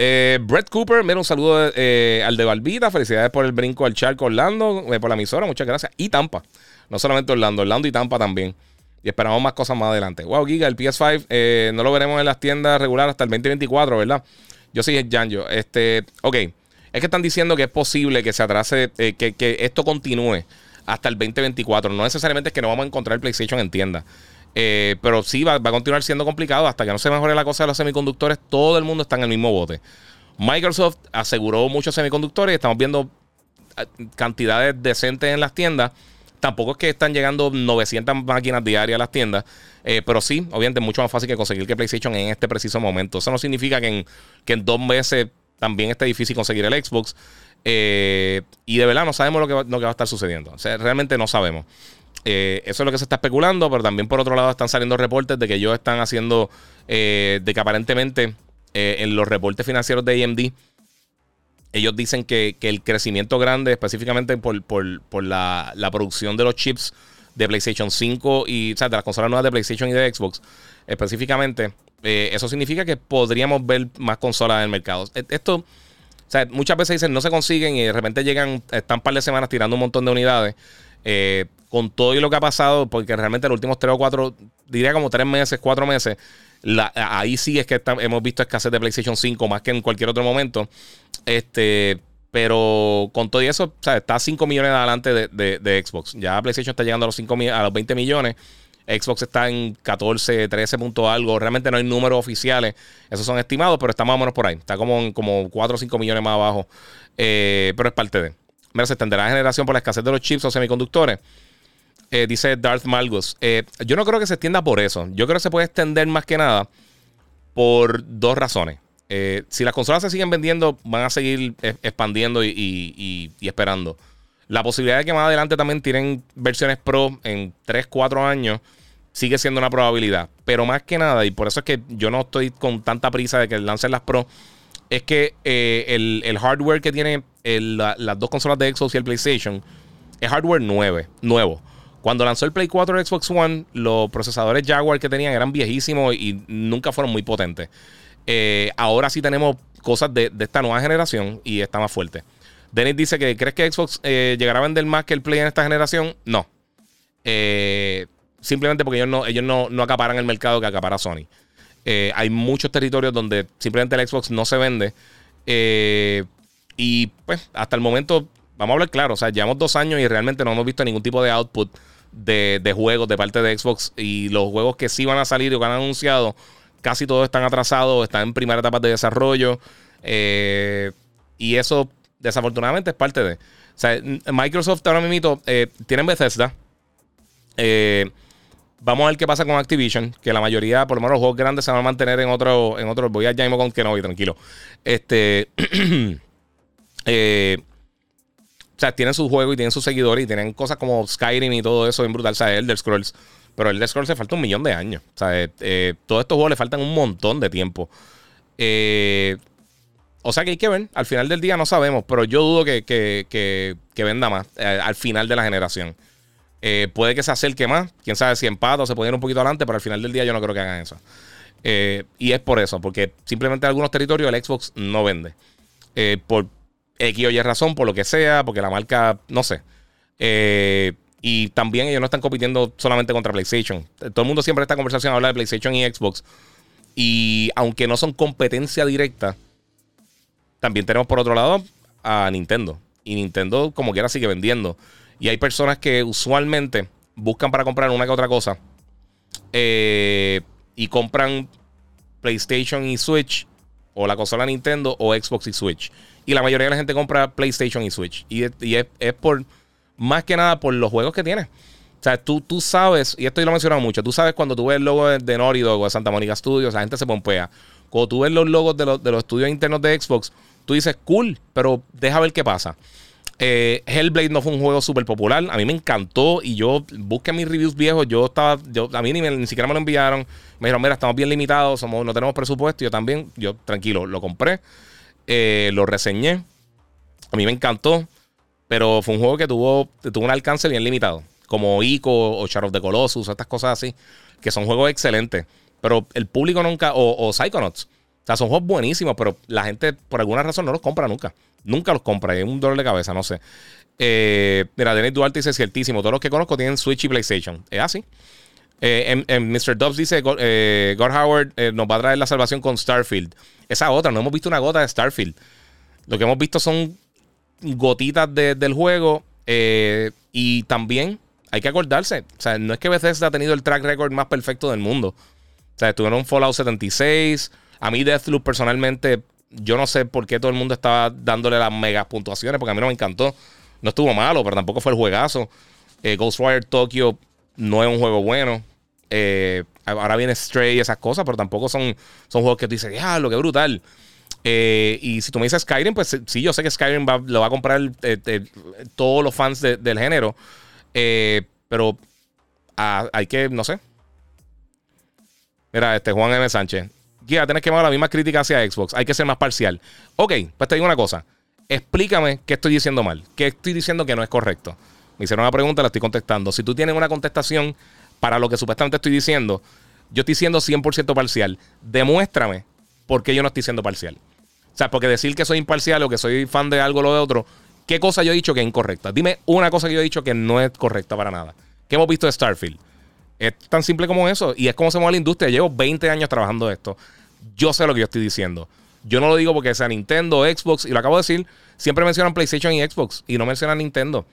Eh, Brett Cooper, mira, un saludo eh, al de Balbita. Felicidades por el brinco al charco Orlando, por la emisora. Muchas gracias. Y Tampa. No solamente Orlando, Orlando y Tampa también. Y esperamos más cosas más adelante. Wow, Giga, el PS5 eh, no lo veremos en las tiendas regulares hasta el 2024, ¿verdad? Yo sí, Janjo. Este, ok. Es que están diciendo que es posible que se atrase, eh, que, esto continúe hasta el 2024. No necesariamente es que no vamos a encontrar el PlayStation en tienda. Eh, pero sí va, a continuar siendo complicado hasta que no se mejore la cosa de los semiconductores. Todo el mundo está en el mismo bote. Microsoft aseguró muchos semiconductores. Estamos viendo cantidades decentes en las tiendas. Tampoco es que están llegando 900 máquinas diarias a las tiendas, eh, pero sí, obviamente, es mucho más fácil que conseguir que PlayStation en este preciso momento. Eso no significa que en, que en dos meses también esté difícil conseguir el Xbox. Eh, y de verdad no sabemos lo que, va, va a estar sucediendo. Realmente no sabemos. Eh, eso es lo que se está especulando, pero también por otro lado están saliendo reportes de que ellos están haciendo, de que aparentemente en los reportes financieros de AMD ellos dicen que, el crecimiento grande, específicamente por, la, producción de los chips de PlayStation 5 y, o sea, de las consolas nuevas de PlayStation y de Xbox, específicamente, eh, eso significa que podríamos ver más consolas en el mercado. E, esto, o sea, muchas veces dicen no se consiguen y de repente llegan, están un par de semanas tirando un montón de unidades. Eh, con todo y lo que ha pasado, porque realmente los últimos tres o cuatro, diría como tres meses, cuatro meses, ahí sí es que hemos visto escasez de PlayStation 5 más que en cualquier otro momento. Este, pero con todo eso, o sea, está 5 millones adelante de, Xbox. Ya PlayStation está llegando a los, 5, a los 20 millones. Xbox está en 14, 13 puntos algo. Realmente no hay números oficiales. Esos son estimados, pero está más o menos por ahí. Está como, como 4 o 5 millones más abajo. Eh, pero es parte de. Mira, se extenderá la generación por la escasez de los chips o semiconductores. Eh, dice Darth Malgus. Eh, yo no creo que se extienda por eso. Yo creo que se puede extender más que nada por dos razones. Eh, si las consolas se siguen vendiendo, van a seguir expandiendo y, esperando. La posibilidad de que más adelante también tienen versiones Pro en 3, 4 años sigue siendo una probabilidad. Pero más que nada, y por eso es que yo no estoy con tanta prisa de que lancen las Pro, es que el, hardware que tiene las dos consolas de Xbox y el PlayStation es hardware nuevo. Cuando lanzó el Play 4 Xbox One, los procesadores Jaguar que tenían eran viejísimos y nunca fueron muy potentes. Eh, ahora sí tenemos cosas de, esta nueva generación y está más fuerte. Dennis dice que ¿crees que Xbox eh, llegará a vender más que el Play en esta generación? No. Eh, simplemente porque ellos no, ellos no, acaparan el mercado que acapara Sony. hay muchos territorios donde simplemente el Xbox no se vende. y pues hasta el momento vamos a hablar claro, o sea, llevamos dos años y realmente no hemos visto ningún tipo de output de, juegos de parte de Xbox y los juegos que sí van a salir o que han anunciado, casi todos están atrasados, están en primera etapa de desarrollo eh, y eso desafortunadamente es parte de... O sea, Microsoft ahora mismo eh, tienen Bethesda. Eh, vamos a ver qué pasa con Activision, que la mayoría, por lo menos los juegos grandes se van a mantener en otro, en otro. Voy a Jaime con que no voy, tranquilo. Este. eh, sea, tienen sus juegos y tienen sus seguidores y tienen cosas como Skyrim y todo eso en brutal. O sea, Elder Scrolls. Pero el Elder Scrolls se falta un millón de años. O sea, eh, eh, todos estos juegos le faltan un montón de tiempo. Eh, o sea que hay que ver. Al final del día no sabemos, pero yo dudo que, venda más al final de la generación. puede que se acerque más. Quién sabe si empata o se puede un poquito adelante, pero al final del día yo no creo que hagan eso. y es por eso, porque simplemente en algunos territorios el Xbox no vende. por X o Y razón, por lo que sea, porque la marca, no sé. Eh, y también ellos no están compitiendo solamente contra PlayStation. Todo el mundo siempre en esta conversación habla de PlayStation y Xbox. Y aunque no son competencia directa, también tenemos por otro lado a Nintendo. Y Nintendo como quiera sigue vendiendo. Y hay personas que usualmente buscan para comprar una que otra cosa. Eh, y compran PlayStation y Switch. O la consola Nintendo o Xbox y Switch. Y la mayoría de la gente compra PlayStation y Switch. Y, es, por más que nada por los juegos que tiene. O sea, tú, tú sabes, y esto yo lo he mencionado mucho, tú sabes cuando tú ves el logo de, de Naughty o de Santa Mónica Studios, la gente se pompea. Cuando tú ves los logos de los, de los estudios internos de Xbox, tú dices, cool, pero deja ver qué pasa. Eh, Hellblade no fue un juego súper popular. A mí me encantó y yo busqué mis reviews viejos. Yo estaba, yo, a mí ni, ni, siquiera me lo enviaron. Me dijeron, mira, estamos bien limitados, somos, no tenemos presupuesto. Yo también, yo tranquilo, lo compré, eh, lo reseñé. A mí me encantó. Pero fue un juego que tuvo, tuvo un alcance bien limitado. Como Ico o Shadow of the Colossus, estas cosas así. Que son juegos excelentes. Pero el público nunca. O, Psychonauts. O sea, son juegos buenísimos, pero la gente por alguna razón no los compra nunca. Nunca los compra. Es un dolor de cabeza, no sé. Eh, mira, Denis Duarte dice ciertísimo. Todos los que conozco tienen Switch y PlayStation. Es así. Eh, en, Mr. Dobbs dice: eh, God Howard eh, nos va a traer la salvación con Starfield. Esa otra, no hemos visto una gota de Starfield. Lo que hemos visto son gotitas del juego. Y también hay que acordarse, o sea, no es que Bethesda ha tenido el track record más perfecto del mundo. O sea, estuvieron un Fallout 76. A mí Deathloop personalmente, yo no sé por qué todo el mundo estaba dándole las megas puntuaciones, porque a mí no me encantó. No estuvo malo, pero tampoco fue el juegazo. Ghostwire Tokyo no es un juego bueno. Eh, ahora viene Stray y esas cosas, pero tampoco son, son juegos que tú dices, ah, lo que brutal. Eh, y si tú me dices Skyrim, pues sí, yo sé que Skyrim lo va a comprar eh, todos los fans del género. Pero ah, hay que, no sé. Mira, este Juan M. Sánchez. Ya, tienes que dar la misma crítica hacia Xbox. Hay que ser más parcial. Ok, pues te digo una cosa. Explícame qué estoy diciendo mal. ¿Qué estoy diciendo que no es correcto? Me hicieron una pregunta, la estoy contestando. Si tú tienes una contestación para lo que supuestamente estoy diciendo, yo estoy siendo 100% parcial. Demuéstrame por qué yo no estoy siendo parcial. O sea, porque decir que soy imparcial o que soy fan de algo o lo de otro, ¿qué cosa yo he dicho que es incorrecta? Dime una cosa que yo he dicho que no es correcta para nada. ¿Qué hemos visto de Starfield? Es tan simple como eso. Y es como se mueve la industria. Llevo 20 años trabajando esto. Yo sé lo que yo estoy diciendo. Yo no lo digo porque sea Nintendo, Xbox, y lo acabo de decir. Siempre mencionan PlayStation y Xbox y no mencionan Nintendo.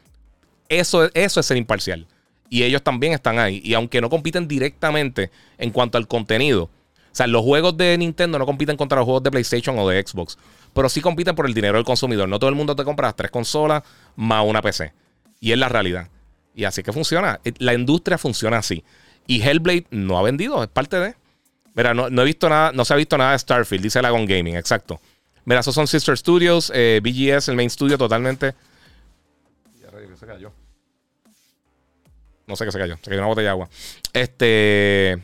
Eso, eso es ser imparcial. Y ellos también están ahí. Y aunque no compiten directamente en cuanto al contenido, o sea, los juegos de Nintendo no compiten contra los juegos de PlayStation o de Xbox, pero sí compiten por el dinero del consumidor. No todo el mundo te compra tres consolas más una PC. Y es la realidad. Y así que funciona. Eh, la industria funciona así. Y Hellblade no ha vendido, es parte de. Mira, no, he visto nada, no se ha visto nada de Starfield, dice Lagon Gaming, exacto. Mira, esos son Sister Studios, eh, BGS, el main studio totalmente. Ya se cayó. No sé qué se cayó, se cayó una botella de agua. Este.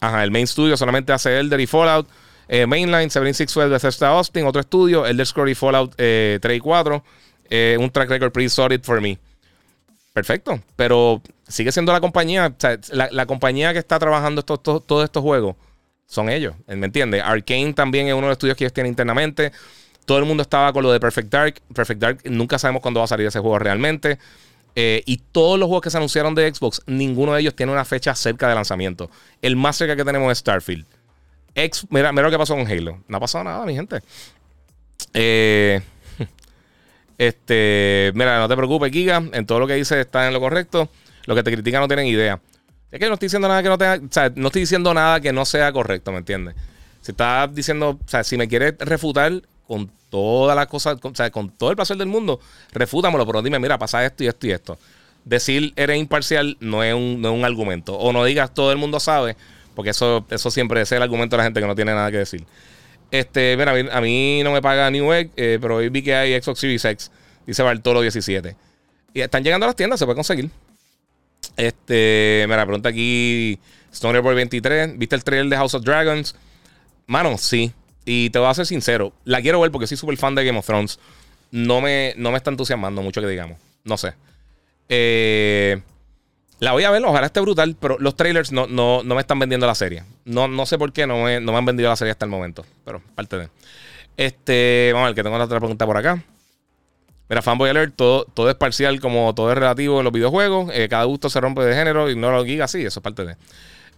Ajá, el main studio solamente hace Elder y Fallout. Eh, Mainline, 761 Bethesda Austin, otro estudio, Elder Scrolls y Fallout 3 eh, y 4. Eh, un track record pretty solid for me. Perfecto, pero sigue siendo la compañía, sea, la, compañía que está trabajando todos estos juegos son ellos, ¿me entiendes? Arkane también es uno de los estudios que ellos tienen internamente. Todo el mundo estaba con lo de Perfect Dark. Perfect Dark, nunca sabemos cuándo va a salir ese juego realmente. Eh, y todos los juegos que se anunciaron de Xbox, ninguno de ellos tiene una fecha cerca de lanzamiento. El más cerca que tenemos es Starfield. mira, mira lo que pasó con Halo. No ha pasado nada, mi gente. Eh, este, mira, no te preocupes, Giga. En todo lo que dices está en lo correcto. Lo que te critican no tienen idea. Es que no estoy diciendo nada que no tenga. O sea, no estoy diciendo nada que no sea correcto, ¿me entiendes? Si estás diciendo, o sea, si me quieres refutar, con todas las cosas, con, o sea, con todo el placer del mundo, refútamelo, pero dime, mira, pasa esto y esto y esto. Decir eres imparcial no es un, no es un argumento. O no digas todo el mundo sabe, porque eso, eso siempre es el argumento de la gente que no tiene nada que decir. Este, mira, a mí, no me paga Newegg, eh, pero hoy vi que hay Xbox Series X, dice Bartolo 17. Y están llegando a las tiendas, se puede conseguir. Este, me la pregunta aquí Stoner Boy 23. ¿Viste el trailer de House of Dragons? Mano, sí. Y te voy a ser sincero. La quiero ver porque soy súper fan de Game of Thrones. No me, no me está entusiasmando mucho que digamos. No sé. Eh, la voy a ver, ojalá esté brutal, pero los trailers no, no, no me están vendiendo la serie. No, no sé por qué no me, no me han vendido la serie hasta el momento. Pero parte de. Este, vamos a ver, que tengo otra pregunta por acá. Mira, Fanboy Alert, todo, todo es parcial como todo es relativo en los videojuegos. Eh, cada gusto se rompe de género, ignora lo gigas, sí, eso es parte de.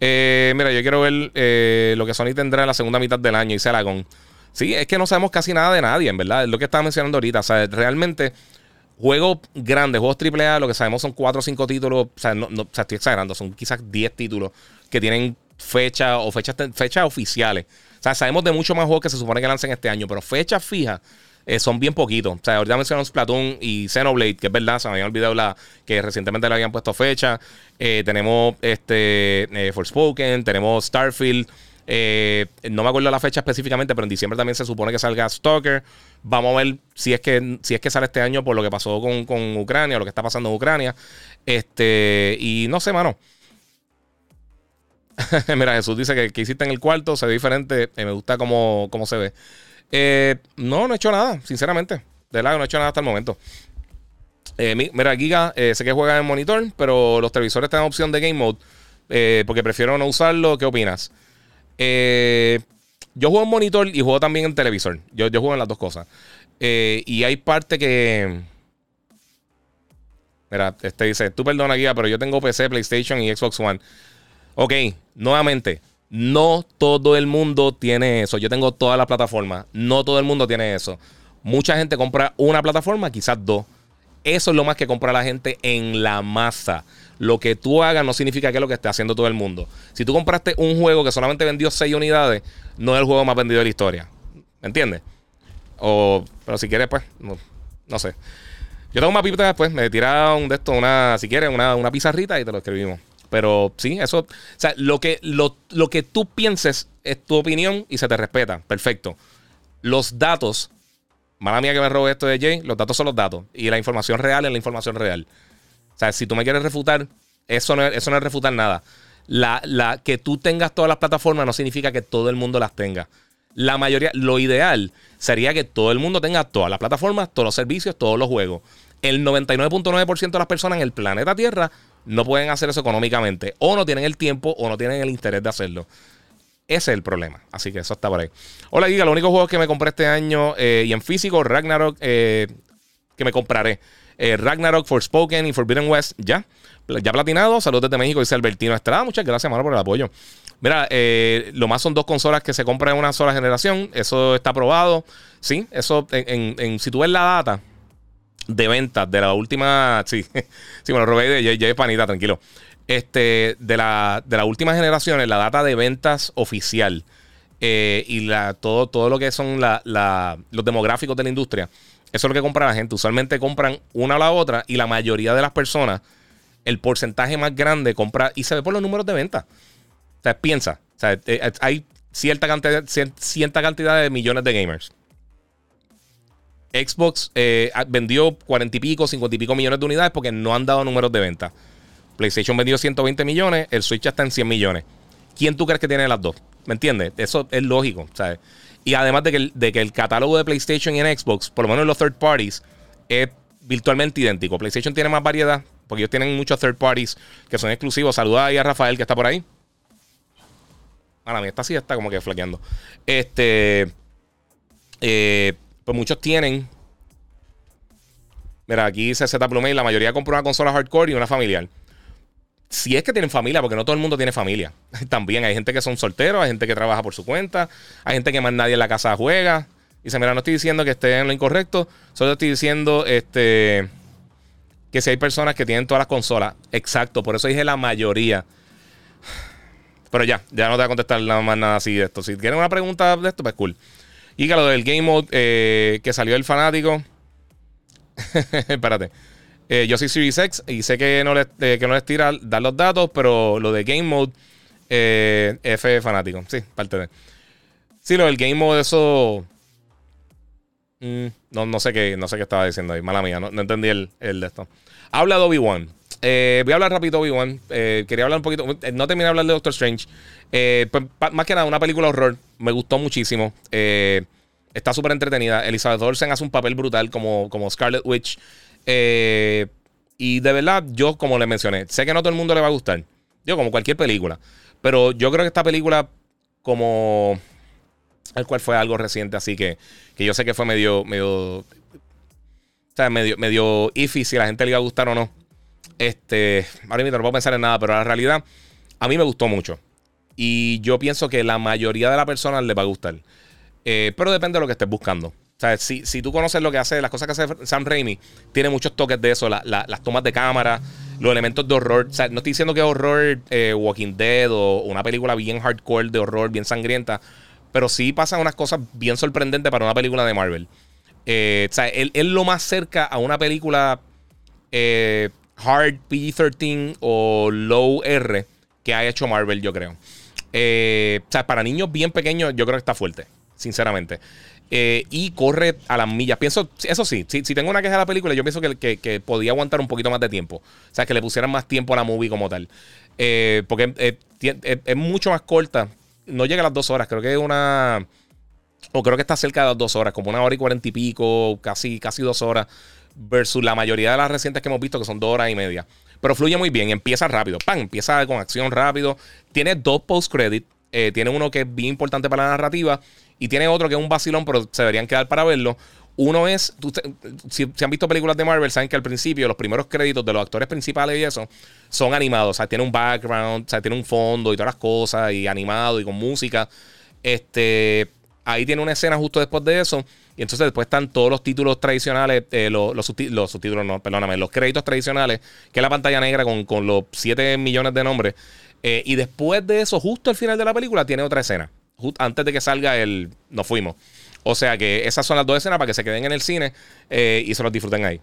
Eh, mira, yo quiero ver eh, lo que Sony tendrá en la segunda mitad del año se con. Sí, es que no sabemos casi nada de nadie, en verdad. Es lo que estaba mencionando ahorita. O sea, realmente Juegos grandes, juegos AAA, lo que sabemos son 4 o 5 títulos. O sea, no, no, o sea, estoy exagerando, son quizás 10 títulos que tienen fecha o fechas, fechas oficiales. O sea, sabemos de muchos más juegos que se supone que lancen este año, pero fechas fijas eh, son bien poquitos. O sea, ahorita mencionamos Splatoon y Xenoblade, que es verdad, se me habían olvidado la, que recientemente le habían puesto fecha. Eh, tenemos este eh, Forspoken, tenemos Starfield. Eh, no me acuerdo la fecha específicamente, pero en diciembre también se supone que salga Stalker. Vamos a ver si es que, si es que sale este año por lo que pasó con, con Ucrania, lo que está pasando en Ucrania. Este, y no sé, mano. Mira, Jesús dice que, que hiciste en el cuarto, se ve diferente. Me gusta cómo, cómo se ve. Eh, no, no he hecho nada, sinceramente. De lado no he hecho nada hasta el momento. mira, Giga, sé que juega en monitor, pero los televisores tienen opción de Game Mode. porque prefiero no usarlo. ¿Qué opinas? Eh, yo juego en monitor y juego también en televisor. Yo, yo juego en las dos cosas. Eh, y hay parte que. Mira, este dice: Tú perdona, guía, pero yo tengo PC, PlayStation y Xbox One. Ok, nuevamente. No todo el mundo tiene eso. Yo tengo todas las plataformas. No todo el mundo tiene eso. Mucha gente compra una plataforma, quizás dos. Eso es lo más que compra la gente en la masa lo que tú hagas no significa que es lo que esté haciendo todo el mundo. Si tú compraste un juego que solamente vendió 6 unidades, no es el juego más vendido de la historia. ¿Me entiendes? O, pero si quieres, pues, no, sé. Yo tengo una pipita después, me tira un de esto, una, si quieres, una, una pizarrita y te lo escribimos. Pero sí, eso, o sea, lo que, lo, lo que tú pienses es tu opinión y se te respeta. Perfecto. Los datos, mala mía que me robe esto de Jay, los datos son los datos. Y la información real es la información real. O sea, si tú me quieres refutar, eso no es, eso no es refutar nada. La, la, que tú tengas todas las plataformas no significa que todo el mundo las tenga. La mayoría, lo ideal sería que todo el mundo tenga todas las plataformas, todos los servicios, todos los juegos. El 99.9% de las personas en el planeta Tierra no pueden hacer eso económicamente. O no tienen el tiempo o no tienen el interés de hacerlo. Ese es el problema. Así que eso está por ahí. Hola, Giga. Los únicos juegos que me compré este año eh, y en físico, Ragnarok, eh, que me compraré. Eh, Ragnarok, Forspoken y Forbidden West, ya. Ya platinado. Saludos desde México, dice Albertino Estrada. Muchas gracias, mano, por el apoyo. Mira, eh, lo más son dos consolas que se compran en una sola generación. Eso está aprobado. Sí, eso, en, si tú ves la data de ventas de la última. Sí, sí, me lo robé de. Panita, tranquilo. Este, de la, de las últimas generaciones, la data de ventas oficial eh, y la, todo, todo lo que son los demográficos de la industria eso es lo que compra la gente. Usualmente compran una o la otra y la mayoría de las personas, el porcentaje más grande compra y se ve por los números de venta. O sea, piensa. Eh, eh, hay cierta cantidad, cierta cantidad de millones de gamers. Xbox eh, vendió 40 y pico, 50 y pico millones de unidades porque no han dado números de venta. PlayStation vendió 120 millones, el Switch está en 100 millones. ¿Quién tú crees que tiene las dos? ¿Me entiendes? Eso es lógico. ¿sabes? Y además de que, el, de que el catálogo de PlayStation y en Xbox, por lo menos en los third parties, es virtualmente idéntico. PlayStation tiene más variedad, porque ellos tienen muchos third parties que son exclusivos. Saluda ahí a Rafael que está por ahí. A la mía, esta sí está como que flaqueando. Este. Eh, pues muchos tienen. Mira, aquí dice Z Plumey, la mayoría compró una consola hardcore y una familiar si es que tienen familia, porque no todo el mundo tiene familia. También hay gente que son solteros, hay gente que trabaja por su cuenta, hay gente que más nadie en la casa juega. Y dice, mira, no estoy diciendo que esté en lo incorrecto, solo estoy diciendo este, que si hay personas que tienen todas las consolas. Exacto, por eso dije la mayoría. Pero ya, ya no te voy a contestar nada más nada así de esto. Si tienen una pregunta de esto, pues cool. Y que lo del Game Mode eh, que salió el fanático. Espérate. Eh, yo soy Series X y sé que no, les, eh, que no les tira dar los datos, pero lo de Game Mode, F fanático. Sí, parte de. Sí, lo del Game Mode, eso. Mm, no, no, sé qué, no sé qué estaba diciendo ahí. Mala mía, no, entendí el, el, de esto. Habla de Obi-Wan. Eh, voy a hablar rápido, Obi-Wan. Eh, quería hablar un poquito. No terminé de hablar de Doctor Strange. Pues, más que nada, una película horror. Me gustó muchísimo. está súper entretenida. Elizabeth Olsen hace un papel brutal como, como Scarlet Witch. y de verdad, yo, como le mencioné, sé que no todo el mundo le va a gustar. Digo, como cualquier película. Pero yo creo que esta película, como. El cual fue algo reciente, así que, que yo sé que fue medio. medio o sea, medio, medio iffy si la gente le iba a gustar o no. Este, ahora mismo no puedo pensar en nada, pero la realidad, a mí me gustó mucho. Y yo pienso que la mayoría de las personas les va a gustar. Eh, pero depende de lo que estés buscando. O sea, si, si, tú conoces lo que hace, las cosas que hace Sam Raimi, tiene muchos toques de eso, las tomas de cámara, los elementos de horror. O sea, no estoy diciendo que es horror eh, Walking Dead o una película bien hardcore de horror, bien sangrienta, pero sí pasan unas cosas bien sorprendentes para una película de Marvel. Eh, o sea, él es lo más cerca a una película eh, hard PG-13 o low R que ha hecho Marvel, yo creo. Eh, o sea, para niños bien pequeños, yo creo que está fuerte, sinceramente. y corre a las millas. Pienso, eso sí, si, tengo una queja de la película, yo pienso que, que, podía aguantar un poquito más de tiempo. O sea, que le pusieran más tiempo a la movie como tal. porque es mucho más corta. No llega a las dos horas, creo que es una o creo que está cerca de las dos horas, como una hora y cuarenta y pico, casi, casi dos horas, versus la mayoría de las recientes que hemos visto, que son dos horas y media. Pero fluye muy bien, empieza rápido, ¡pam! Empieza con acción rápido. Tiene dos post-credit, eh, tiene uno que es bien importante para la narrativa y tiene otro que es un vacilón, pero se deberían quedar para verlo. Uno es, si, han visto películas de Marvel, saben que al principio los primeros créditos de los actores principales y eso son animados. O sea, tiene un background, o sea, tiene un fondo y todas las cosas, y animado y con música. Este, Ahí tiene una escena justo después de eso. Y entonces después están todos los títulos tradicionales, eh, los, los, subtítulos, no, perdóname, los créditos tradicionales, que es la pantalla negra con, los 7 millones de nombres. Eh, y después de eso, justo al final de la película, tiene otra escena. antes de que salga el Nos fuimos. O sea que esas son las dos escenas para que se queden en el cine eh, y se los disfruten ahí.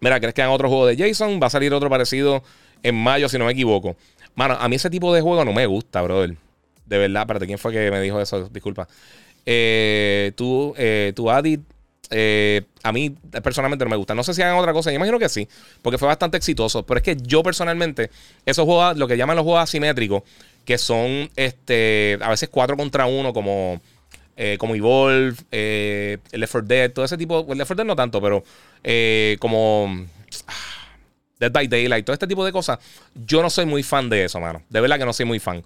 Mira, ¿crees que hagan otro juego de Jason? Va a salir otro parecido en mayo, si no me equivoco. Mano, a mí ese tipo de juego no me gusta, brother. De verdad, espérate, ¿quién fue que me dijo eso? Disculpa. Eh, tú, eh, tú, Adit, eh, a mí personalmente no me gusta. No sé si hagan otra cosa. Yo imagino que sí, porque fue bastante exitoso. Pero es que yo personalmente, esos juegos, lo que llaman los juegos asimétricos, que son este, a veces 4 contra 1, como, eh, como Evolve, eh, Left 4 Dead, todo ese tipo. Left 4 Dead no tanto, pero como. Dead by Daylight, todo este tipo de cosas. Yo no soy muy fan de eso, mano. De verdad que no soy muy fan.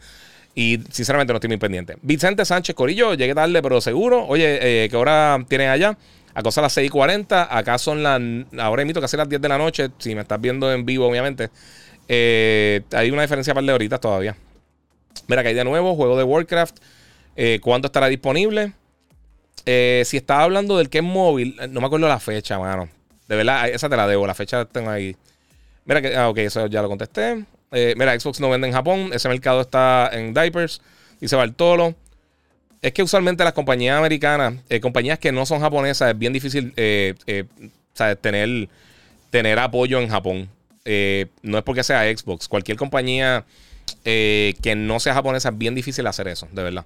Y sinceramente no estoy muy pendiente. Vicente Sánchez Corillo, llegué tarde, pero seguro. Oye, eh, ¿qué hora tienen allá? Acá son las 6:40. Acá son las. Ahora emito casi las 10 de la noche. Si me estás viendo en vivo, obviamente. Eh, hay una diferencia para de horitas todavía. Mira, que hay de nuevo, juego de Warcraft. Eh, ¿Cuándo estará disponible? si estaba hablando del que es móvil, no me acuerdo la fecha, mano. De verdad, esa te la debo, la fecha tengo ahí. Mira que, ah, ok, eso ya lo contesté. Eh, mira, Xbox no vende en Japón. Ese mercado está en diapers. Dice Bartolo. Es que usualmente las compañías americanas, eh, compañías que no son japonesas, es bien difícil eh, tener, apoyo en Japón. no es porque sea Xbox. Cualquier compañía que no sea japonesa es bien difícil hacer eso, de verdad.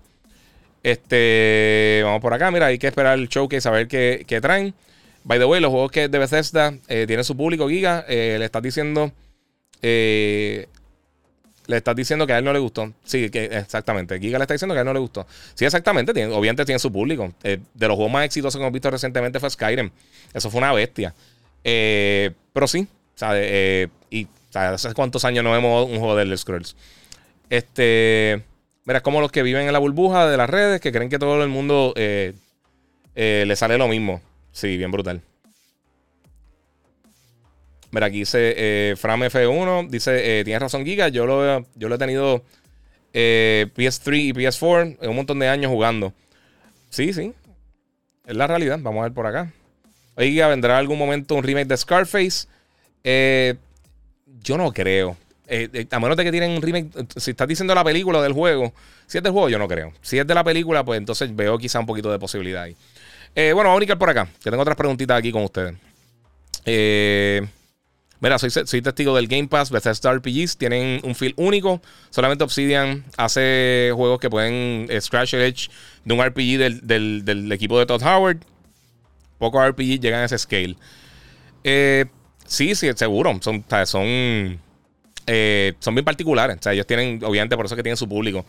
Este, vamos por acá. Mira, hay que esperar el showcase a ver qué, traen. By the way, los juegos que de Bethesda tienen su público, Giga, le estás diciendo. Le estás diciendo que a él no le gustó. Sí, que exactamente. Giga le está diciendo que a él no le gustó. Sí, exactamente. obviamente tiene su público. Eh, de los juegos más exitosos que hemos visto recientemente fue Skyrim. Eso fue una bestia. Eh, pero sí. Eh, y hace cuántos años no vemos un juego de Elder Scrolls. Este. Mira, como los que viven en la burbuja de las redes que creen que todo el mundo le sale lo mismo. Sí, bien brutal. Mira, aquí dice eh, Fram F1, dice, eh, tienes razón Giga, yo lo, yo lo he tenido eh, PS3 y PS4 en un montón de años jugando. Sí, sí, es la realidad, vamos a ver por acá. Oiga, ¿vendrá algún momento un remake de Scarface? yo no creo. a menos de que tienen un remake, si estás diciendo la película del juego, si es del juego, yo no creo. Si es de la película, pues entonces veo quizá un poquito de posibilidad ahí. bueno, vamos a ir por acá, que tengo otras preguntitas aquí con ustedes. Eh, Mira, soy, testigo del Game Pass. Bethesda RPGs tienen un feel único. Solamente Obsidian hace juegos que pueden eh, scratch el edge de un RPG del, equipo de Todd Howard. Pocos RPG llegan a ese scale. Eh, Sí, sí, seguro. Son, son, eh, son bien particulares. O sea, ellos tienen, obviamente, por eso que tienen su público.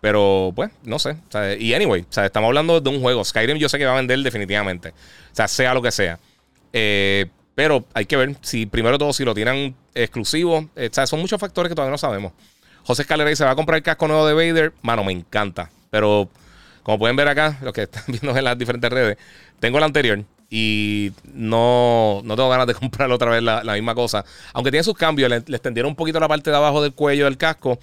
Pero, pues, no sé. y anyway, o estamos hablando de un juego. Skyrim yo sé que va a vender definitivamente. O sea, sea lo que sea. Eh, pero hay que ver si, primero todo, si lo tienen exclusivo. sea, son muchos factores que todavía no sabemos. José Escalera dice, ¿va a comprar el casco nuevo de Vader? Mano, me encanta. Pero, como pueden ver acá, los que están viendo en las diferentes redes, tengo el anterior y no, no tengo ganas de comprar otra vez la, misma cosa. Aunque tiene sus cambios, le, extendieron un poquito la parte de abajo del cuello del casco.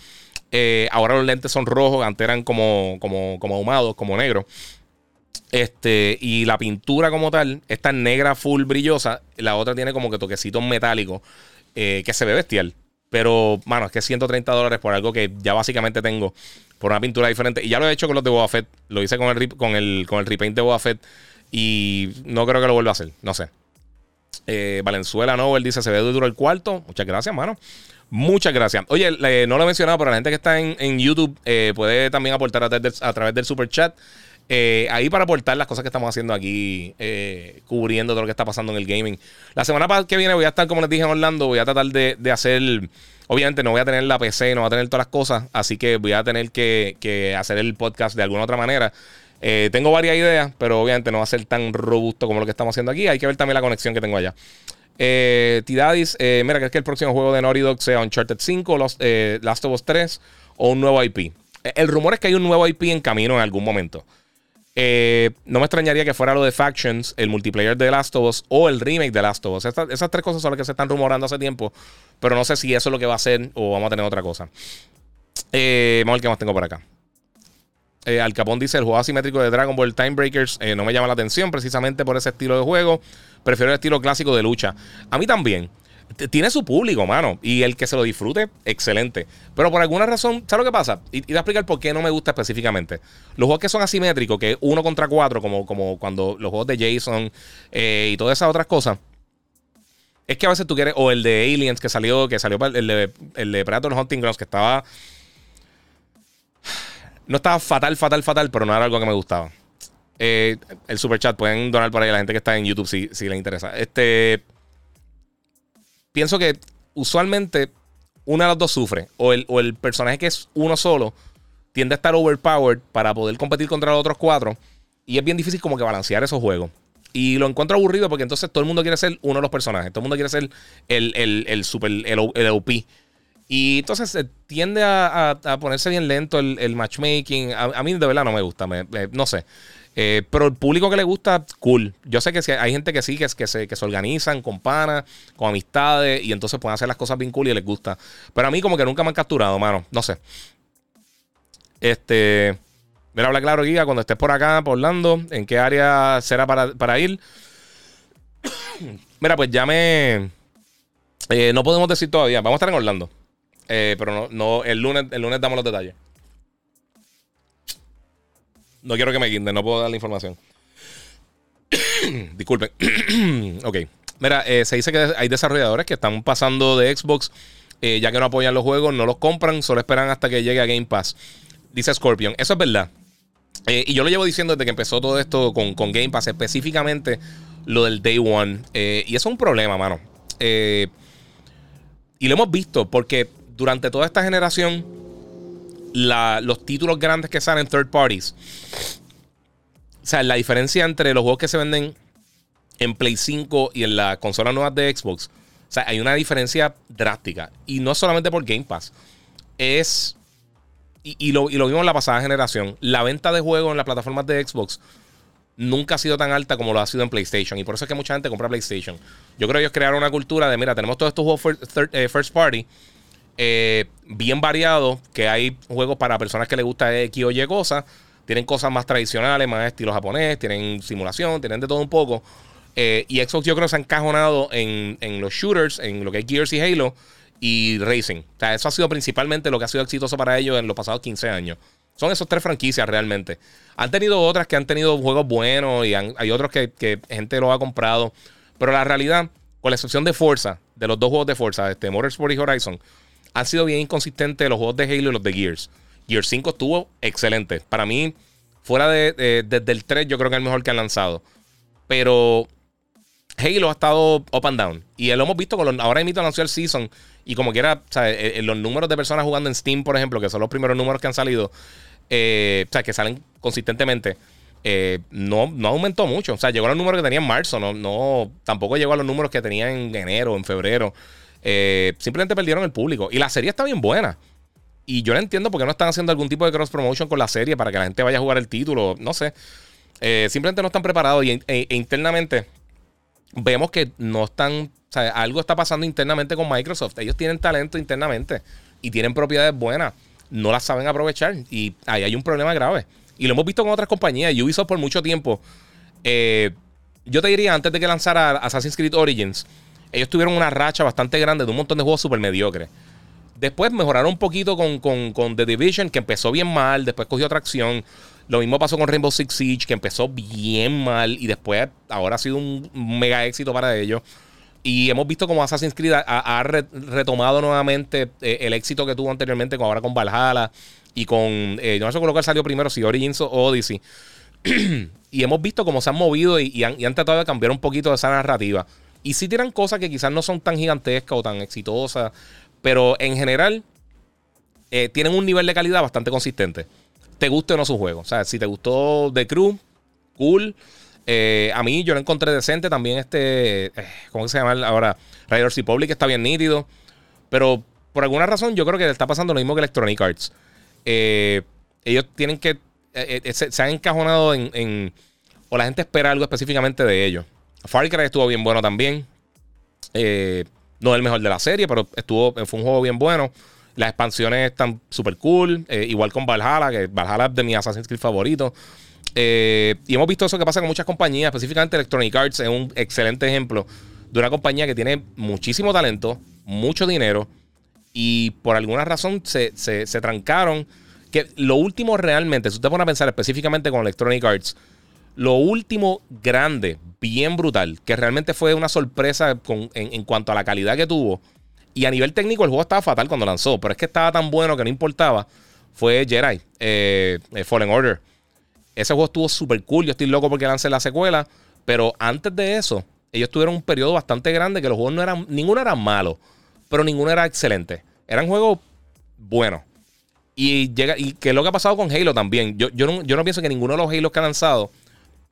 Eh, ahora los lentes son rojos, antes como, como, como ahumados, como negros. Este, y la pintura como tal, esta negra full brillosa, la otra tiene como que toquecitos metálicos, eh, que se ve bestial. Pero, mano, es que 130 dólares por algo que ya básicamente tengo, por una pintura diferente. Y ya lo he hecho con los de Boba Fett, lo hice con el, con el, con el repaint de Boba Fett. Y no creo que lo vuelva a hacer, no sé. Eh, Valenzuela Nobel dice: Se ve duro el cuarto. Muchas gracias, mano. Muchas gracias. Oye, no lo he mencionado, pero la gente que está en, YouTube eh, puede también aportar a, través del super chat. Eh, ahí para aportar las cosas que estamos haciendo aquí, eh, cubriendo todo lo que está pasando en el gaming. La semana que viene voy a estar, como les dije en Orlando, voy a tratar de, hacer. Obviamente no voy a tener la PC, no voy a tener todas las cosas, así que voy a tener que, hacer el podcast de alguna otra manera. tengo varias ideas, pero obviamente no va a ser tan robusto como lo que estamos haciendo aquí. Hay que ver también la conexión que tengo allá. Eh, Tidadis, eh, mira, ¿crees que el próximo juego de Naughty Dog sea Uncharted 5, eh, Last of Us 3 o un nuevo IP? Eh, el rumor es que hay un nuevo IP en camino en algún momento. No me extrañaría que fuera lo de Factions, el multiplayer de Last of Us o el remake de Last of Us. esas tres cosas son las que se están rumorando hace tiempo, pero no sé si eso es lo que va a ser o vamos a tener otra cosa. vamos a ver qué más tengo por acá. Al Capón dice: el juego asimétrico de Dragon Ball Time Breakers no me llama la atención precisamente por ese estilo de juego. Prefiero el estilo clásico de lucha. A mí también. Tiene su público, mano. Y el que se lo disfrute, excelente. Pero por alguna razón, ¿sabes lo que pasa? Y, te voy a explicar por qué no me gusta específicamente. Los juegos que son asimétricos, que uno contra cuatro, como, como cuando los juegos de Jason eh, y todas esas otras cosas. Es que a veces tú quieres. O el de Aliens que salió. Que salió el de, el de Predator Hunting Grounds, que estaba. No estaba fatal, fatal, fatal, pero no era algo que me gustaba. Eh, el super chat, pueden donar por ahí a la gente que está en YouTube si, si les interesa. Este. Pienso que usualmente una de las dos sufre. O el, o el personaje que es uno solo tiende a estar overpowered para poder competir contra los otros cuatro. Y es bien difícil como que balancear esos juegos. Y lo encuentro aburrido porque entonces todo el mundo quiere ser uno de los personajes. Todo el mundo quiere ser el, el, el super, el, el OP. Y entonces se tiende a, a, ponerse bien lento el, matchmaking. A, mí de verdad no me gusta. no sé. Eh, pero el público que le gusta, cool. Yo sé que hay gente que sí, que, se, que se organizan con panas, con amistades, y entonces pueden hacer las cosas bien cool y les gusta. Pero a mí como que nunca me han capturado, mano. No sé. Este... Mira, habla claro, Giga, cuando estés por acá, por Orlando, ¿en qué área será para, ir? Mira, pues ya me... Eh, no podemos decir todavía. Vamos a estar en Orlando. Eh, pero no, no, el lunes, el lunes damos los detalles. No quiero que me guinden, no puedo dar la información. Disculpen. ok. Mira, eh, se dice que hay desarrolladores que están pasando de Xbox, eh, ya que no apoyan los juegos, no los compran, solo esperan hasta que llegue a Game Pass. Dice Scorpion. Eso es verdad. Eh, y yo lo llevo diciendo desde que empezó todo esto con, con Game Pass, específicamente lo del Day One. y eso es un problema, mano. y lo hemos visto porque durante toda esta generación los títulos grandes que salen third parties. O sea, la diferencia entre los juegos que se venden en Play 5 y en las consolas nuevas de Xbox. O sea, hay una diferencia drástica. Y no solamente por Game Pass. Es. Y, lo, vimos en la pasada generación. La venta de juegos en las plataformas de Xbox nunca ha sido tan alta como lo ha sido en PlayStation. Y por eso es que mucha gente compra PlayStation. Yo creo que ellos crearon una cultura de: mira, tenemos todos estos juegos eh, first party eh, bien variado, que hay juegos para personas que les gusta X o Y cosas. Tienen cosas más tradicionales, más estilo japonés, tienen simulación, tienen de todo un poco. Eh, y Xbox yo creo que se ha encajonado en, los shooters, en lo que es Gears y Halo y Racing. O sea, eso ha sido principalmente lo que ha sido exitoso para ellos en los pasados 15 años. Son esos tres franquicias realmente. Han tenido otras que han tenido juegos buenos y hay otros que, que, gente lo ha comprado. Pero la realidad, con la excepción de Forza, de los dos juegos de Forza, este Motorsport y Horizon, han sido bien inconsistentes los juegos de Halo y los de Gears. Gears 5 estuvo excelente. Para mí, fuera de, desde el 3, yo creo que es el mejor que han lanzado. Pero Halo ha estado up and down. Y lo hemos visto con los, ahora mismo anunció el season. Y como quiera, eh, eh, los números de personas jugando en Steam, por ejemplo, que son los primeros números que han salido, eh, o sea, que salen consistentemente, no, no aumentó mucho. O sea, llegó a los números que tenía en marzo, no, no, tampoco llegó a los números que tenía en enero, en febrero. Simplemente perdieron el público. Y la serie está bien buena. Y yo no entiendo por qué no están haciendo algún tipo de cross promotion con la serie para que la gente vaya a jugar el título. No sé. simplemente no están preparados. Y e, e internamente vemos que no están algo está pasando internamente con Microsoft. Ellos tienen talento internamente y tienen propiedades buenas. No las saben aprovechar. Y ahí hay un problema grave. Y lo hemos visto con otras compañías. Ubisoft por mucho tiempo. Eh, yo te diría, antes de que lanzara Assassin's Creed Origins, ellos tuvieron una racha bastante grande de un montón de juegos súper mediocres. Después mejoraron un poquito con, con, The Division, que empezó bien mal, después cogió tracción. Lo mismo pasó con Rainbow Six Siege, que empezó bien mal y después ahora ha sido un mega éxito para ellos. Y hemos visto como Assassin's Creed ha, retomado nuevamente eh, el éxito que tuvo anteriormente, ahora con Valhalla y con. Eh, no sé con salió primero, si Origins o Odyssey. y hemos visto cómo se han movido y, han, tratado de cambiar un poquito esa narrativa. Y sí tiran cosas que quizás no son tan gigantescas o tan exitosas, pero en general eh, tienen un nivel de calidad bastante consistente. Te guste o no su juego. O sea, si te gustó The Crew, cool. Eh, a mí yo lo encontré decente también este, eh, ¿cómo se llama ahora? Riders Republic está bien nítido, pero por alguna razón yo creo que le está pasando lo mismo que Electronic Arts. Ellos tienen que, se, han encajonado en, o la gente espera algo específicamente de ellos. Far Cry estuvo bien bueno también. no es el mejor de la serie, pero estuvo, fue un juego bien bueno. Las expansiones están súper cool. igual con Valhalla, que Valhalla es de mi Assassin's Creed favorito. Eh, y hemos visto eso que pasa con muchas compañías, específicamente Electronic Arts es un excelente ejemplo de una compañía que tiene muchísimo talento, mucho dinero y por alguna razón se, trancaron. Que lo último realmente, si usted pone a pensar específicamente con Electronic Arts, lo último grande, bien brutal, que realmente fue una sorpresa en, cuanto a la calidad que tuvo. Y a nivel técnico el juego estaba fatal cuando lanzó, pero es que estaba tan bueno que no importaba. Fue Jedi, eh, eh, Fallen Order. Ese juego estuvo súper cool. Yo estoy loco porque lancé la secuela. Pero antes de eso, ellos tuvieron un periodo bastante grande que los juegos no eran. Ninguno era malo, pero ninguno era excelente. Eran juegos buenos. Y, llega, y que es lo que ha pasado con Halo también. Yo, yo, no, yo no pienso que ninguno de los Halo que ha lanzado.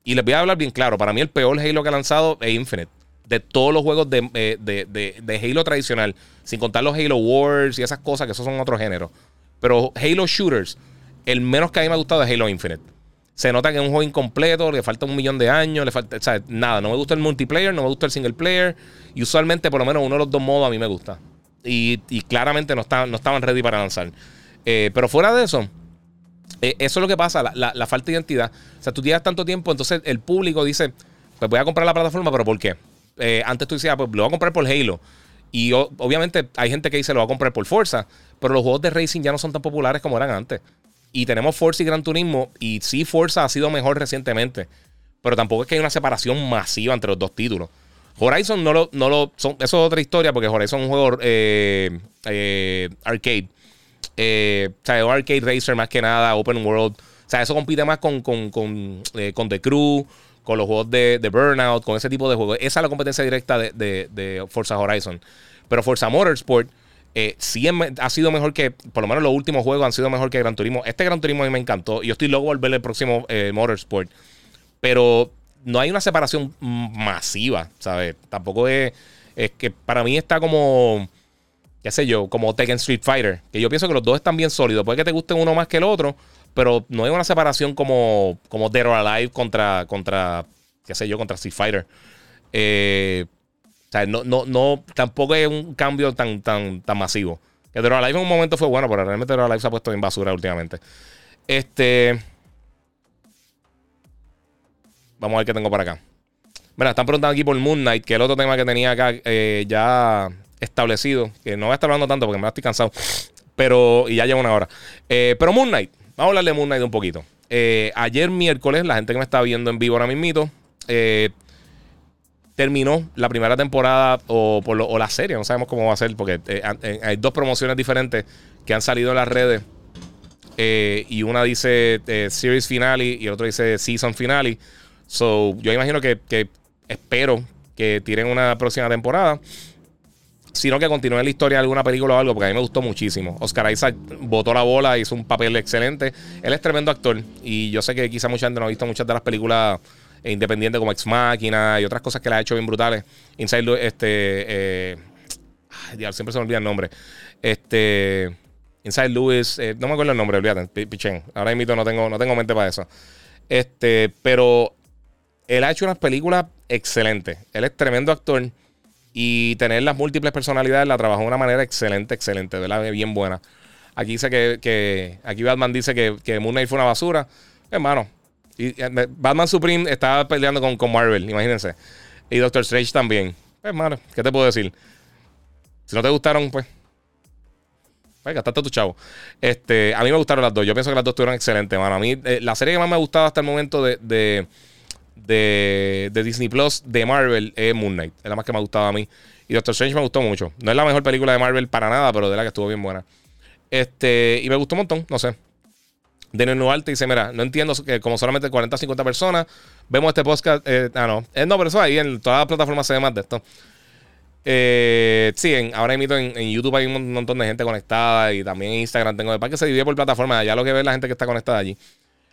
Y les voy a hablar bien claro. Para mí, el peor Halo que ha lanzado es Infinite. De todos los juegos de, eh, de Halo tradicional. Sin contar los Halo Wars y esas cosas, que esos son otro género. Pero Halo Shooters, el menos que a mí me ha gustado es Halo Infinite. Se nota que es un juego incompleto, le falta un millón de años, le falta, o sea, nada, no me gusta el multiplayer, no me gusta el single player. Y usualmente, por lo menos, uno de los dos modos a mí me gusta. Y, claramente no, no estaban ready para lanzar. Eh, pero fuera de eso, eh, eso es lo que pasa, la, falta de identidad. O sea, tú tienes tanto tiempo, entonces el público dice, pues voy a comprar la plataforma, pero ¿por qué? Eh, antes tú decías, ah, pues lo voy a comprar por Halo. Y obviamente hay gente que dice, lo va a comprar por Forza, pero los juegos de racing ya no son tan populares como eran antes. Y tenemos Forza y Gran Turismo. Y sí, Forza ha sido mejor recientemente. Pero tampoco es que hay una separación masiva entre los dos títulos. Horizon no lo. No lo son, eso es otra historia porque Horizon es un juego eh, arcade. Eh, o sea, arcade racer más que nada, open world. O sea, eso compite más con, con, con, con The Crew, con los juegos de, de, Burnout, con ese tipo de juegos. Esa es la competencia directa de, de, Forza Horizon. Pero Forza Motorsport eh, sí ha sido mejor que, por lo menos los últimos juegos han sido mejor que Gran Turismo. Este Gran Turismo a mí me encantó. Yo estoy loco por ver el próximo eh, Motorsport. Pero no hay una separación masiva, ¿sabes? Tampoco es, es que para mí está como, qué sé yo, como Tekken Street Fighter. Que yo pienso que los dos están bien sólidos. Puede que te guste uno más que el otro, pero no hay una separación como, como Dead or Alive contra, contra, qué sé yo, contra Street Fighter. Eh, o sea, no, no, no, tampoco es un cambio tan, tan, tan masivo. Que Dead Alive en un momento fue bueno, pero realmente Dead Alive se ha puesto en basura últimamente. Este. Vamos a ver qué tengo para acá. Mira, están preguntando aquí por Moon Knight, que el otro tema que tenía acá eh, ya establecido. Que no voy a estar hablando tanto porque me estoy cansado. Pero, y ya lleva una hora. Eh, pero Moon Knight, vamos a hablar de Moon Knight un poquito. Eh, ayer miércoles, la gente que me está viendo en vivo ahora mismito, eh, terminó la primera temporada o, por o la serie, no sabemos cómo va a ser, porque eh, eh, hay dos promociones diferentes que han salido en las redes. Eh, y una dice Series Finale y el otro dice Season Finale. So, yo imagino que, espero que tiren una próxima temporada sino que continúe la historia de alguna película o algo, porque a mí me gustó muchísimo. Oscar Isaac botó la bola, hizo un papel excelente. Él es tremendo actor y yo sé que quizá mucha gente no ha visto muchas de las películas independientes como Ex Machina y otras cosas que le ha hecho bien brutales. Inside, este, eh, siempre se me olvida el nombre. Este, Inside Lewis, eh, no me acuerdo el nombre, olvídate, pichén. Ahora mismo no tengo, no tengo mente para eso. Este, pero él ha hecho unas películas excelentes. Él es tremendo actor. Y tener las múltiples personalidades la trabajó de una manera excelente, excelente, ¿verdad? Bien buena. Aquí dice que, que aquí Batman dice que, que Moon Knight fue una basura. Hermano, y, eh, Batman Supreme estaba peleando con, con Marvel, imagínense. Y Doctor Strange también. Hermano, ¿qué te puedo decir? Si no te gustaron, pues. Pues gastaste tu chavo. Este, a mí me gustaron las dos. Yo pienso que las dos estuvieron excelentes, mano. A mí, eh, la serie que más me ha gustado hasta el momento de de, Disney Plus de Marvel es Moon Knight. Es la más que me ha gustado a mí. Y Doctor Strange me gustó mucho. No es la mejor película de Marvel para nada, pero de la que estuvo bien buena. Este, y me gustó un montón, no sé. Daniel Nuarte dice: Mira, no entiendo que como solamente 40 o 50 personas vemos este podcast. Eh, ah, no. Eh, no, pero eso ahí en todas las plataformas se ve más de esto. Eh, sí, en, ahora mismo en, YouTube hay un montón de gente conectada y también en Instagram tengo. Para que se divide por plataformas, ya lo que ve la gente que está conectada allí.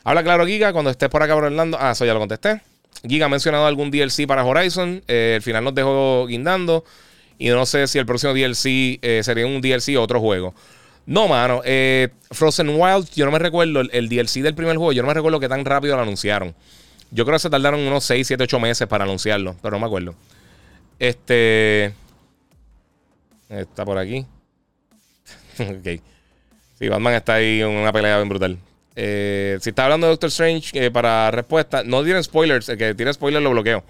Habla claro, Giga, cuando estés por acá por. Ah, eso ya lo contesté. Giga ha mencionado algún DLC para Horizon. Eh, al final nos dejó guindando. Y no sé si el próximo DLC eh, sería un DLC o otro juego. No, mano. Eh, Frozen Wild, yo no me recuerdo el, DLC del primer juego. Yo no me recuerdo que tan rápido lo anunciaron. Yo creo que se tardaron unos 6, 7, 8 meses para anunciarlo. Pero no me acuerdo. Este. Está por aquí. ok. Sí, Batman está ahí en una pelea bien brutal. Eh, si está hablando de Doctor Strange, eh, para respuesta, no tienen spoilers. El que tiene spoilers lo bloqueo.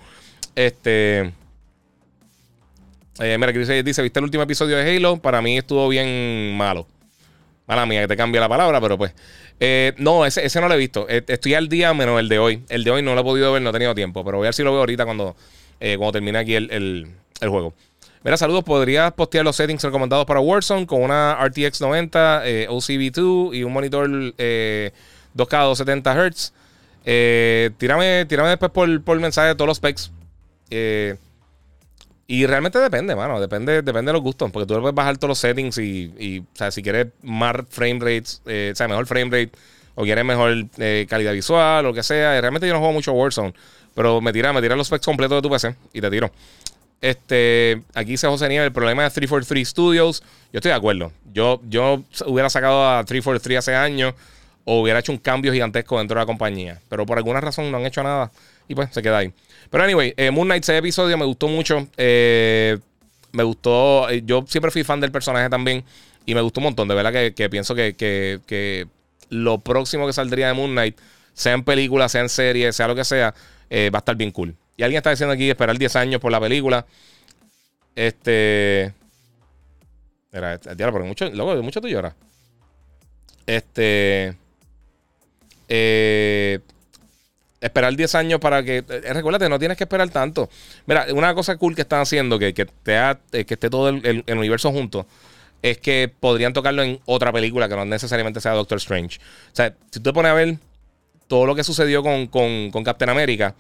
Este. Eh, mira, que dice, ¿Viste el último episodio de Halo? Para mí estuvo bien malo. Mala mía, que te cambia la palabra, pero pues. no, ese, no lo he visto. estoy al día menos el de hoy. El de hoy no lo he podido ver, no he tenido tiempo. Pero voy a ver si lo veo ahorita cuando, cuando termine aquí el, el, juego. Mira, saludos. ¿Podrías postear los settings recomendados para Warzone con una RTX 90, eh, OCV2 y un monitor 2K eh, 270 Hz? Eh, tírame, después por, por mensaje todos los specs. Eh, y realmente depende, mano. Depende, depende de los gustos. Porque tú puedes bajar todos los settings y, o sea, si quieres más frame rates, o sea, mejor frame rate, o quieres mejor calidad visual, lo que sea. realmente yo no juego mucho Warzone. Pero me tira, me tira los specs completos de tu PC y te tiro. Este, aquí dice José Nieves, el problema de 343 Studios. Yo estoy de acuerdo. Yo, yo hubiera sacado a 343 hace años o hubiera hecho un cambio gigantesco dentro de la compañía. Pero por alguna razón no han hecho nada y pues se queda ahí. Pero anyway, eh, Moon Knight, ese episodio me gustó mucho. Eh, me gustó. Eh, yo siempre fui fan del personaje también y me gustó un montón. De verdad que, pienso que, que, lo próximo que saldría de Moon Knight, sea en película, sea en serie, sea lo que sea, va a estar bien cool. Y alguien está diciendo aquí esperar 10 años por la película. Este. Era, porque mucho, luego, mucho tú lloras. Este. Eh, esperar 10 años para que. Eh, recuérdate, no tienes que esperar tanto. Mira, una cosa cool que están haciendo, que, que, eh, que esté todo el, universo junto, es que podrían tocarlo en otra película que no necesariamente sea Doctor Strange. O sea, si tú te pones a ver todo lo que sucedió con, con, con Captain America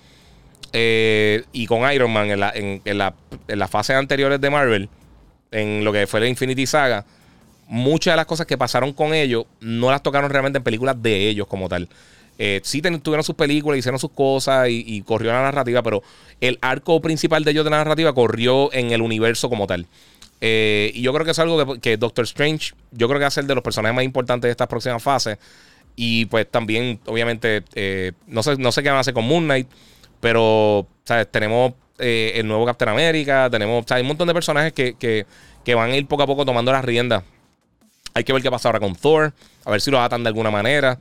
eh, y con Iron Man en, la, en, la, en las fases anteriores de Marvel, en lo que fue la Infinity Saga, muchas de las cosas que pasaron con ellos no las tocaron realmente en películas de ellos como tal. Eh, sí tuvieron sus películas, hicieron sus cosas y, corrió la narrativa, pero el arco principal de ellos de la narrativa corrió en el universo como tal. Eh, y yo creo que es algo que, Doctor Strange, yo creo que va a ser de los personajes más importantes de estas próximas fases. Y pues también, obviamente, no, sé, no sé qué van a hacer con Moon Knight. Pero, ¿sabes? Tenemos eh, el nuevo Captain America, tenemos, Hay un montón de personajes que, van a ir poco a poco tomando las riendas. Hay que ver qué pasa ahora con Thor, a ver si lo atan de alguna manera.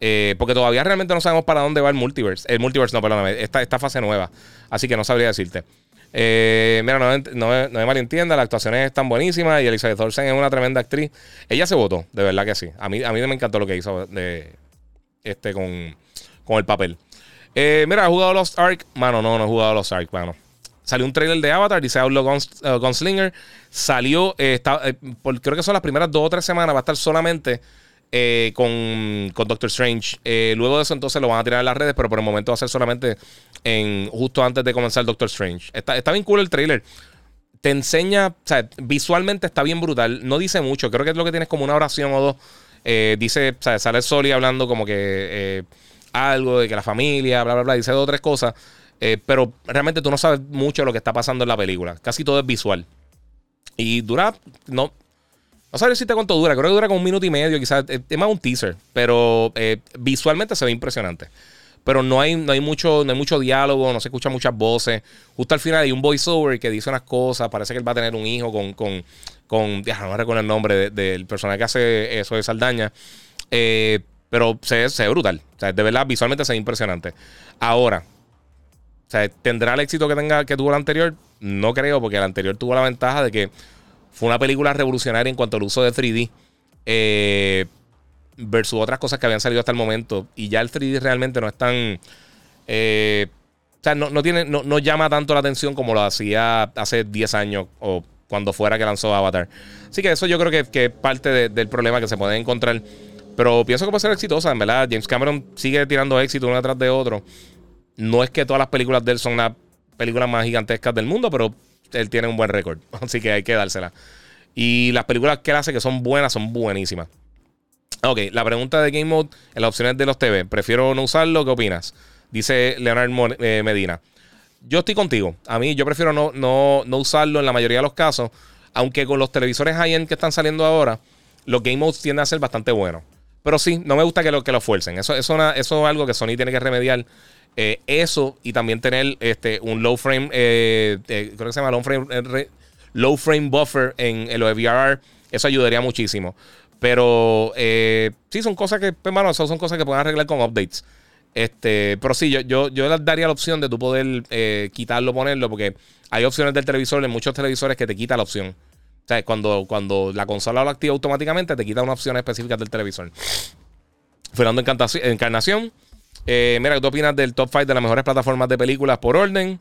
Eh, porque todavía realmente no sabemos para dónde va el multiverse. El multiverse, no, perdóname, esta, esta fase nueva. Así que no sabría decirte. Eh, mira, no, no, no, me malentienda, las actuaciones están buenísimas y Elizabeth Olsen es una tremenda actriz. Ella se votó, de verdad que sí. A mí, a mí me encantó lo que hizo de, este, con, con el papel. Eh, mira, ¿has jugado Lost Ark? Mano, no, no he jugado Lost Ark, mano. Salió un trailer de Avatar, dice Outlaw uh, Gunslinger. Salió, eh, eh, creo que son las primeras dos o tres semanas, va a estar solamente eh, con, con, Doctor Strange. Luego de eso, entonces lo van a tirar en las redes, pero por el momento va a ser solamente en justo antes de comenzar Doctor Strange. Está bien cool el trailer. Te enseña, o sea, visualmente está bien brutal. No dice mucho, creo que es lo que tienes como una oración o dos. dice, o sea, sale Soli hablando como que algo de que la familia, bla, bla, bla, dice dos o tres cosas. Eh, pero realmente tú no sabes mucho de lo que está pasando en la película. Casi todo es visual. Y dura, no, no sabes si te cuánto dura. Creo que dura como un minuto y medio, quizás. Es más un teaser. Pero eh, visualmente se ve impresionante. Pero no hay, no, hay mucho, no hay mucho diálogo, no se escuchan muchas voces. Justo al final hay un voiceover que dice unas cosas. Parece que él va a tener un hijo con. con, con no recuerdo el nombre del personaje que hace eso de Saldaña. Eh, pero se, se ve brutal. O sea, de verdad, visualmente se ve impresionante. Ahora, o sea, ¿tendrá el éxito que, tenga, que tuvo el anterior? No creo, porque el anterior tuvo la ventaja de que fue una película revolucionaria en cuanto al uso de 3D. Eh, versus otras cosas que habían salido hasta el momento. Y ya el 3D realmente no es tan. Eh, o sea, no, tiene, no, llama tanto la atención como lo hacía hace 10 años o cuando fuera que lanzó Avatar. Así que eso yo creo que, que es parte del problema que se puede encontrar. Pero pienso que puede ser exitosa, en verdad. James Cameron sigue tirando éxito uno detrás de otro. No es que todas las películas de él son las películas más gigantescas del mundo, pero él tiene un buen récord. Así que hay que dársela. Y las películas que él hace que son buenas, son buenísimas. Ok, la pregunta de Game Mode en las opciones de los TV. Prefiero no usarlo, ¿qué opinas? Dice Leonard eh, Medina. Yo estoy contigo. A mí yo prefiero no, no, no usarlo en la mayoría de los casos. Aunque con los televisores high-end que están saliendo ahora, los Game Modes tienden a ser bastante buenos. Pero sí, no me gusta que lo, que lo fuercen. Eso, eso, eso es algo que Sony tiene que remediar. Eh, eso y también tener este, un low frame, eh, eh, creo que se llama low frame, low frame buffer en, los VRR, eso ayudaría muchísimo. Pero sí, son cosas que, hermano, pues, son cosas que pueden arreglar con updates. Este, pero sí, yo, yo, yo daría la opción de tú poder quitarlo, ponerlo, porque hay opciones del televisor, en muchos televisores que te quita la opción. O sea, cuando, cuando la consola lo activa automáticamente, te quita una opción específica del televisor. Fernando Encarnación. Eh, mira, ¿qué opinas del top 5 de las mejores plataformas de películas por orden?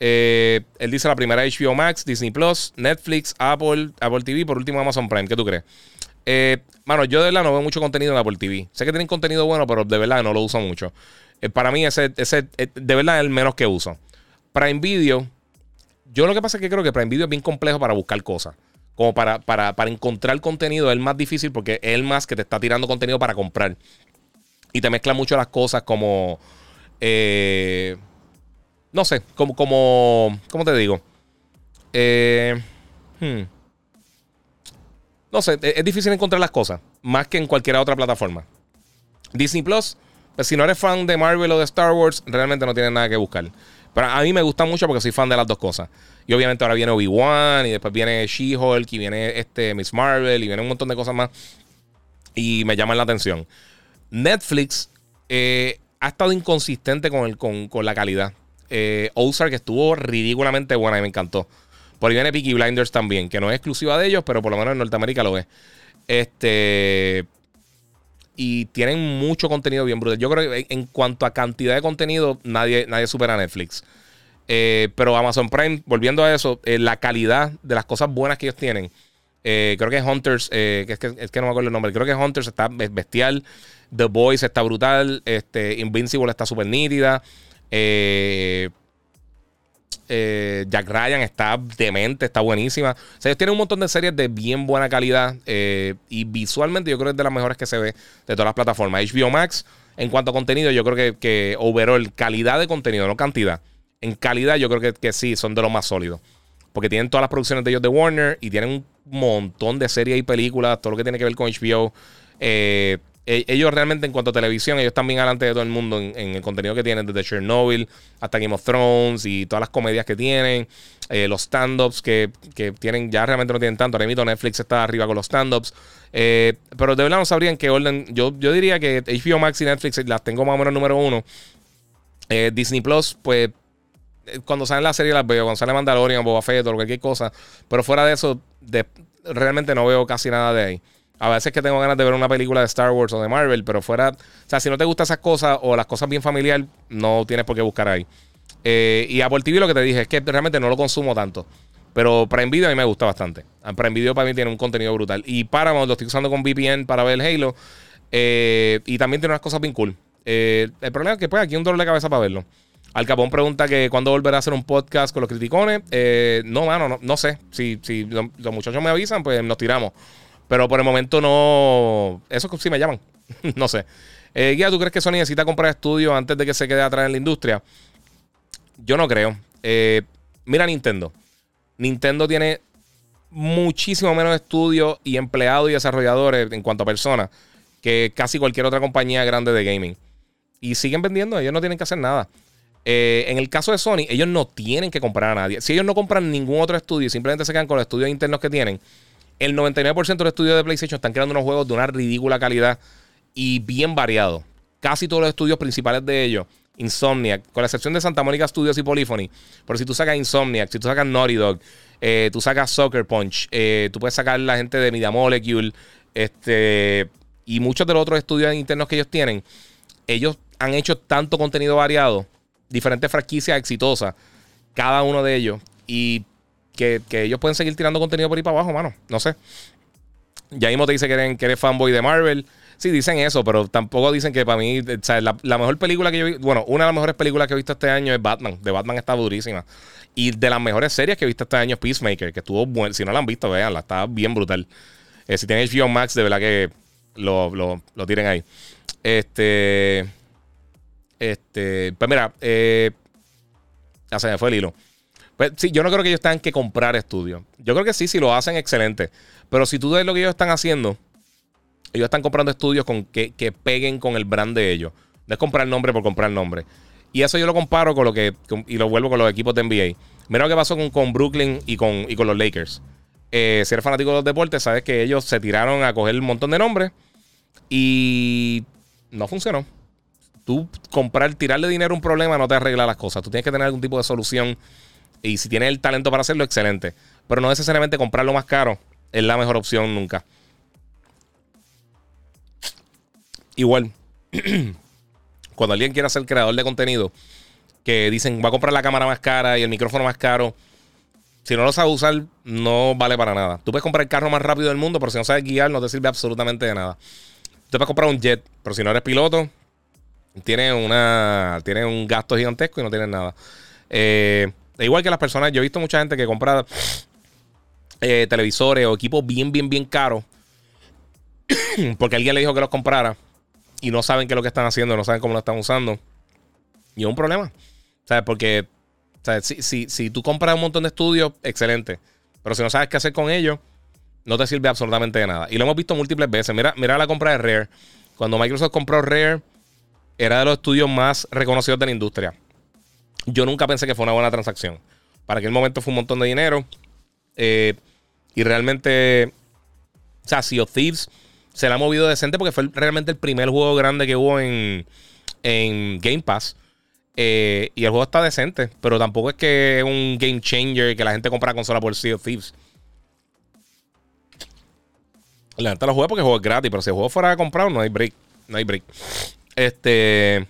Eh, él dice la primera HBO Max, Disney Plus, Netflix, Apple, Apple TV, por último Amazon Prime. ¿Qué tú crees? Eh, mano, yo de verdad no veo mucho contenido en Apple TV. Sé que tienen contenido bueno, pero de verdad no lo uso mucho. para mí, ese, ese de verdad es el menos que uso. Prime Video, yo lo que pasa es que creo que Prime Video es bien complejo para buscar cosas. Como para, para, para encontrar contenido es más difícil porque es el más que te está tirando contenido para comprar. Y te mezcla mucho las cosas como. Eh, no sé, como, como. ¿Cómo te digo? Eh, hmm. No sé, es, difícil encontrar las cosas. Más que en cualquier otra plataforma. Disney Plus, pues si no eres fan de Marvel o de Star Wars, realmente no tienes nada que buscar. Pero a mí me gusta mucho porque soy fan de las dos cosas. Y obviamente ahora viene Obi-Wan y después viene She-Hulk y viene este Miss Marvel y viene un montón de cosas más. Y me llaman la atención. Netflix eh, ha estado inconsistente con, el, con, la calidad. Eh, Ozark estuvo ridículamente buena y me encantó. Por ahí viene Peaky Blinders también, que no es exclusiva de ellos, pero por lo menos en Norteamérica lo es. Este. Y tienen mucho contenido bien brutal. Yo creo que en cuanto a cantidad de contenido, nadie, nadie supera Netflix. Eh, pero Amazon Prime, volviendo a eso, eh, la calidad de las cosas buenas que ellos tienen. creo que Hunters, que es, que es que no me acuerdo el nombre, creo que Hunters está bestial. The Boys está brutal. Este, Invincible está súper nítida. Eh, eh, Jack Ryan está demente, está buenísima. O sea, ellos tienen un montón de series de bien buena calidad. Eh, y visualmente yo creo que es de las mejores que se ve de todas las plataformas. HBO Max, en cuanto a contenido, yo creo que, que overall, calidad de contenido, no cantidad. En calidad, yo creo que, que sí, son de los más sólidos. Porque tienen todas las producciones de ellos de Warner y tienen un montón de series y películas, todo lo que tiene que ver con HBO. Eh, ellos realmente en cuanto a televisión, ellos están bien adelante de todo el mundo en, el contenido que tienen, desde Chernobyl hasta Game of Thrones y todas las comedias que tienen, eh, los stand-ups que, tienen, ya realmente no tienen tanto. Mismo Netflix está arriba con los stand-ups. Eh, pero de verdad no sabrían qué orden. Yo, yo diría que HBO Max y Netflix las tengo más o menos número uno. Eh, Disney Plus, pues cuando salen la serie las veo, cuando sale Mandalorian, Boba Fett o cualquier cosa. Pero fuera de eso, realmente no veo casi nada de ahí. A veces que tengo ganas de ver una película de Star Wars o de Marvel, pero fuera. O sea, si no te gustan esas cosas o las cosas bien familiar, no tienes por qué buscar ahí. Eh, y Apple TV lo que te dije es que realmente no lo consumo tanto. Pero Prime Video a mí me gusta bastante. Prime Video para mí tiene un contenido brutal. Y Paramount lo estoy usando con VPN para ver Halo. Eh, y también tiene unas cosas bien cool. Eh, el problema es que pues aquí un dolor de cabeza para verlo. Al Capón pregunta que cuándo volverá a hacer un podcast con los criticones. Eh, no, mano, no, sé. Si los, muchachos me avisan, pues nos tiramos. Pero por el momento no. Eso sí me llaman. no sé. Eh, Guía, ¿tú crees que Sony necesita comprar estudios antes de que se quede atrás en la industria? Yo no creo. Eh, mira Nintendo. Nintendo tiene muchísimo menos estudios y empleados y desarrolladores en cuanto a personas que casi cualquier otra compañía grande de gaming. Y siguen vendiendo, ellos no tienen que hacer nada. Eh, en el caso de Sony, ellos no tienen que comprar a nadie. Si ellos no compran ningún otro estudio y simplemente se quedan con los estudios internos que tienen, el 99% de los estudios de PlayStation están creando unos juegos de una ridícula calidad y bien variado. Casi todos los estudios principales de ellos, Insomniac, con la excepción de Santa Mónica Studios y Polyphony, pero si tú sacas Insomniac, si tú sacas Naughty Dog, eh, tú sacas Soccer Punch, eh, tú puedes sacar la gente de Media Molecule, este, y muchos de los otros estudios internos que ellos tienen, ellos han hecho tanto contenido variado diferentes franquicias exitosas, cada uno de ellos, y que, ellos pueden seguir tirando contenido por ahí para abajo, mano. No sé. Ya mismo te dice que eres, fanboy de Marvel. Sí, dicen eso, pero tampoco dicen que para mí, la, mejor película que yo vi, bueno, una de las mejores películas que he visto este año es Batman. De Batman está durísima. Y de las mejores series que he visto este año es Peacemaker, que estuvo bueno. Si no la han visto, veanla, está bien brutal. Eh, si tienen HBO Max, de verdad que lo, lo, lo tiren ahí. Este. Este, pues mira, eh, se me fue el hilo. Pues sí, yo no creo que ellos tengan que comprar estudios. Yo creo que sí, si lo hacen, excelente. Pero si tú ves lo que ellos están haciendo, ellos están comprando estudios con que, peguen con el brand de ellos. No es comprar nombre por comprar nombre. Y eso yo lo comparo con lo que. y lo vuelvo con los equipos de NBA. Mira lo que pasó con, con Brooklyn y con, y con los Lakers. Eh, si eres fanático de los deportes, sabes que ellos se tiraron a coger un montón de nombres. Y no funcionó tú comprar, tirarle dinero a un problema no te arregla las cosas. Tú tienes que tener algún tipo de solución. Y si tienes el talento para hacerlo, excelente. Pero no necesariamente comprarlo más caro es la mejor opción nunca. Igual, cuando alguien quiere ser creador de contenido, que dicen va a comprar la cámara más cara y el micrófono más caro, si no lo sabes usar, no vale para nada. Tú puedes comprar el carro más rápido del mundo, pero si no sabes guiar, no te sirve absolutamente de nada. Tú puedes comprar un jet, pero si no eres piloto, tiene, una, tiene un gasto gigantesco y no tiene nada. Eh, igual que las personas, yo he visto mucha gente que compra eh, televisores o equipos bien, bien, bien caros porque alguien le dijo que los comprara y no saben qué es lo que están haciendo, no saben cómo lo están usando. Y es un problema. ¿Sabes? Porque Si, si, tú compras un montón de estudios, excelente. Pero si no sabes qué hacer con ellos, no te sirve absolutamente de nada. Y lo hemos visto múltiples veces. Mira, mira la compra de Rare. Cuando Microsoft compró Rare, era de los estudios más reconocidos de la industria. Yo nunca pensé que fue una buena transacción. Para aquel momento fue un montón de dinero. Eh, y realmente, o sea, Sea of Thieves se la ha movido decente porque fue realmente el primer juego grande que hubo en, en Game Pass. Eh, y el juego está decente, pero tampoco es que es un game changer que la gente compra consola por Sea of Thieves. La gente lo juega porque el juego es gratis, pero si el juego fuera comprado, no hay break. No hay break. Este.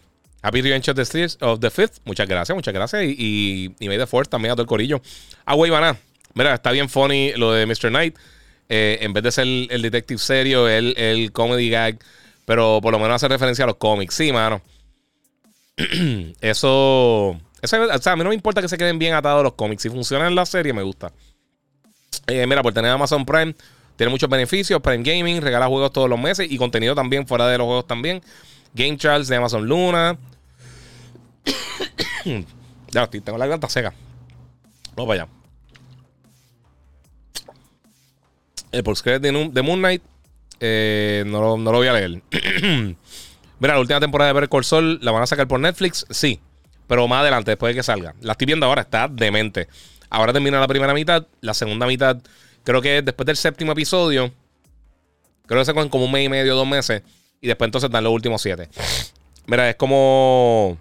Happy Revenge of the, of the Fifth. Muchas gracias, muchas gracias. Y, y, y May the Fourth también a todo el corillo. Ah, güey, van Mira, está bien funny lo de Mr. Knight. Eh, en vez de ser el, detective serio, el, el comedy gag. Pero por lo menos hace referencia a los cómics. Sí, mano. eso, eso. O sea, a mí no me importa que se queden bien atados los cómics. Si funcionan en la serie, me gusta. Eh, mira, por tener Amazon Prime, tiene muchos beneficios. Prime Gaming regala juegos todos los meses y contenido también fuera de los juegos también. Game Charles de Amazon Luna. ya, tengo la garganta seca. Vamos para allá. El postcredit de, de Moon Knight. Eh, no, lo, no, lo, voy a leer. Mira, la última temporada de Call Saul la van a sacar por Netflix. Sí. Pero más adelante, después de que salga. La estoy viendo ahora, está demente. Ahora termina la primera mitad. La segunda mitad, creo que después del séptimo episodio. Creo que se cogen como un mes y medio, dos meses. Y después entonces dan los últimos siete. Mira, es como.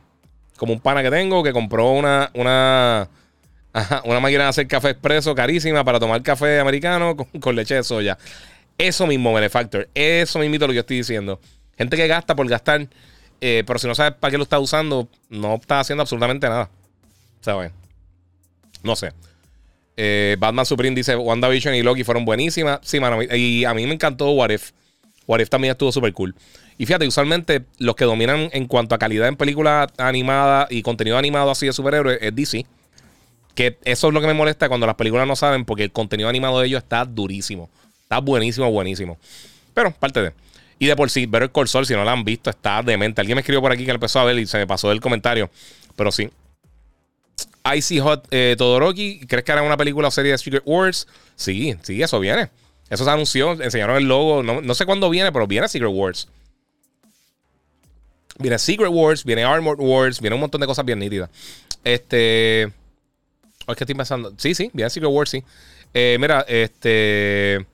Como un pana que tengo que compró una. Una, una máquina de hacer café expreso carísima para tomar café americano con, leche de soya. Eso mismo, Benefactor. Eso mismo lo que yo estoy diciendo. Gente que gasta por gastar. Eh, pero si no sabes para qué lo está usando, no está haciendo absolutamente nada. ¿Sabes? No sé. Eh, Batman Supreme dice: WandaVision y Loki fueron buenísimas. Sí, mano. Y a mí me encantó What If. What If también estuvo súper cool. Y fíjate, usualmente los que dominan en cuanto a calidad en películas animadas y contenido animado así de superhéroes es DC. Que eso es lo que me molesta cuando las películas no saben, porque el contenido animado de ellos está durísimo. Está buenísimo, buenísimo. Pero, parte de. Y de por sí, ver el Saul, si no la han visto, está demente. Alguien me escribió por aquí que empezó a ver y se me pasó el comentario. Pero sí. Icy Hot eh, Todoroki, ¿crees que harán una película o serie de Secret Wars? Sí, sí, eso viene. Eso se anunció, enseñaron el logo. No, sé cuándo viene, pero viene Secret Wars. Viene Secret Wars, viene Armored Wars, viene un montón de cosas bien nítidas. Este. Oh, es que estoy pensando. Sí, sí, viene Secret Wars, sí. Eh, mira, este.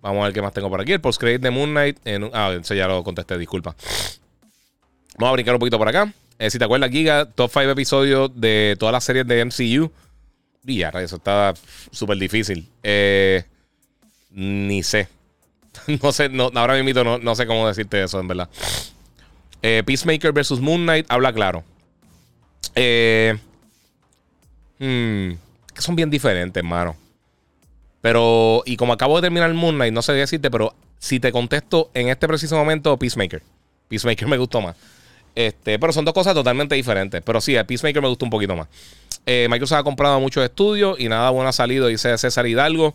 Vamos a ver qué más tengo por aquí. El post-credit de Moon Knight. ah, eso ya lo contesté, disculpa. Vamos a brincar un poquito por acá. Eh, si te acuerdas, Giga, top 5 episodios de todas las series de MCU. Y ya, eso está súper difícil. Eh, ni sé. no sé, no, ahora mismo no, no sé cómo decirte eso, en verdad. Eh, Peacemaker versus Moon Knight habla claro. Eh, hmm, que son bien diferentes, hermano. Pero, y como acabo de terminar Moon Knight, no sé decirte, pero si te contesto en este preciso momento, Peacemaker. Peacemaker me gustó más. Este, pero son dos cosas totalmente diferentes. Pero sí, a Peacemaker me gustó un poquito más. Eh, Microsoft ha comprado muchos estudios y nada bueno ha salido, dice César Hidalgo.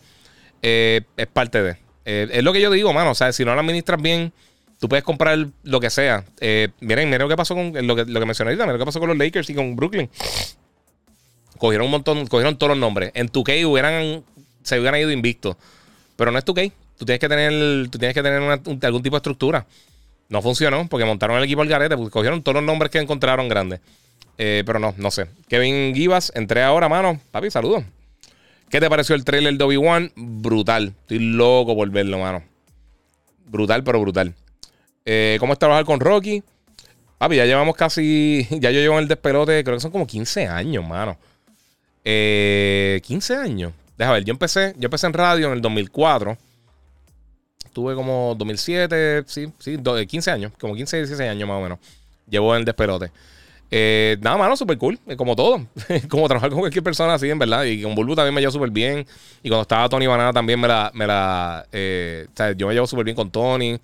Es parte de. es lo que yo digo, mano. O sea, si no lo administras bien Tú puedes comprar lo que sea. Eh, miren, miren lo que pasó con lo que, lo que mencioné ahorita, miren lo que pasó con los Lakers y con Brooklyn. Cogieron un montón, cogieron todos los nombres. En 2K hubieran, se hubieran ido invictos. Pero no es 2K. Tú tienes que tener, tú tienes que tener algún tipo de estructura. No funcionó porque montaron el equipo al garete, porque cogieron todos los nombres que encontraron grandes. Eh, pero no, no sé. Kevin Givas, entré ahora, mano. Papi, saludos. ¿Qué te pareció el trailer de Obi-Wan? Brutal. Estoy loco por verlo, mano. Brutal, pero brutal. Eh, ¿Cómo es trabajar con Rocky? Papi, ya llevamos casi. Ya yo llevo en el despelote, creo que son como 15 años, mano. 15 eh, años. Deja ver, yo empecé, yo empecé en radio en el 2004. Tuve como 2007, sí, sí, 15 años, como 15, 16 años más o menos. Llevo en el despelote. Eh, nada, mano, súper cool, como todo. como trabajar con cualquier persona así, en verdad. Y con Bulbu también me llevo súper bien. Y cuando estaba Tony Banana también me la. Me la o sea, yo me llevo súper bien con Tony.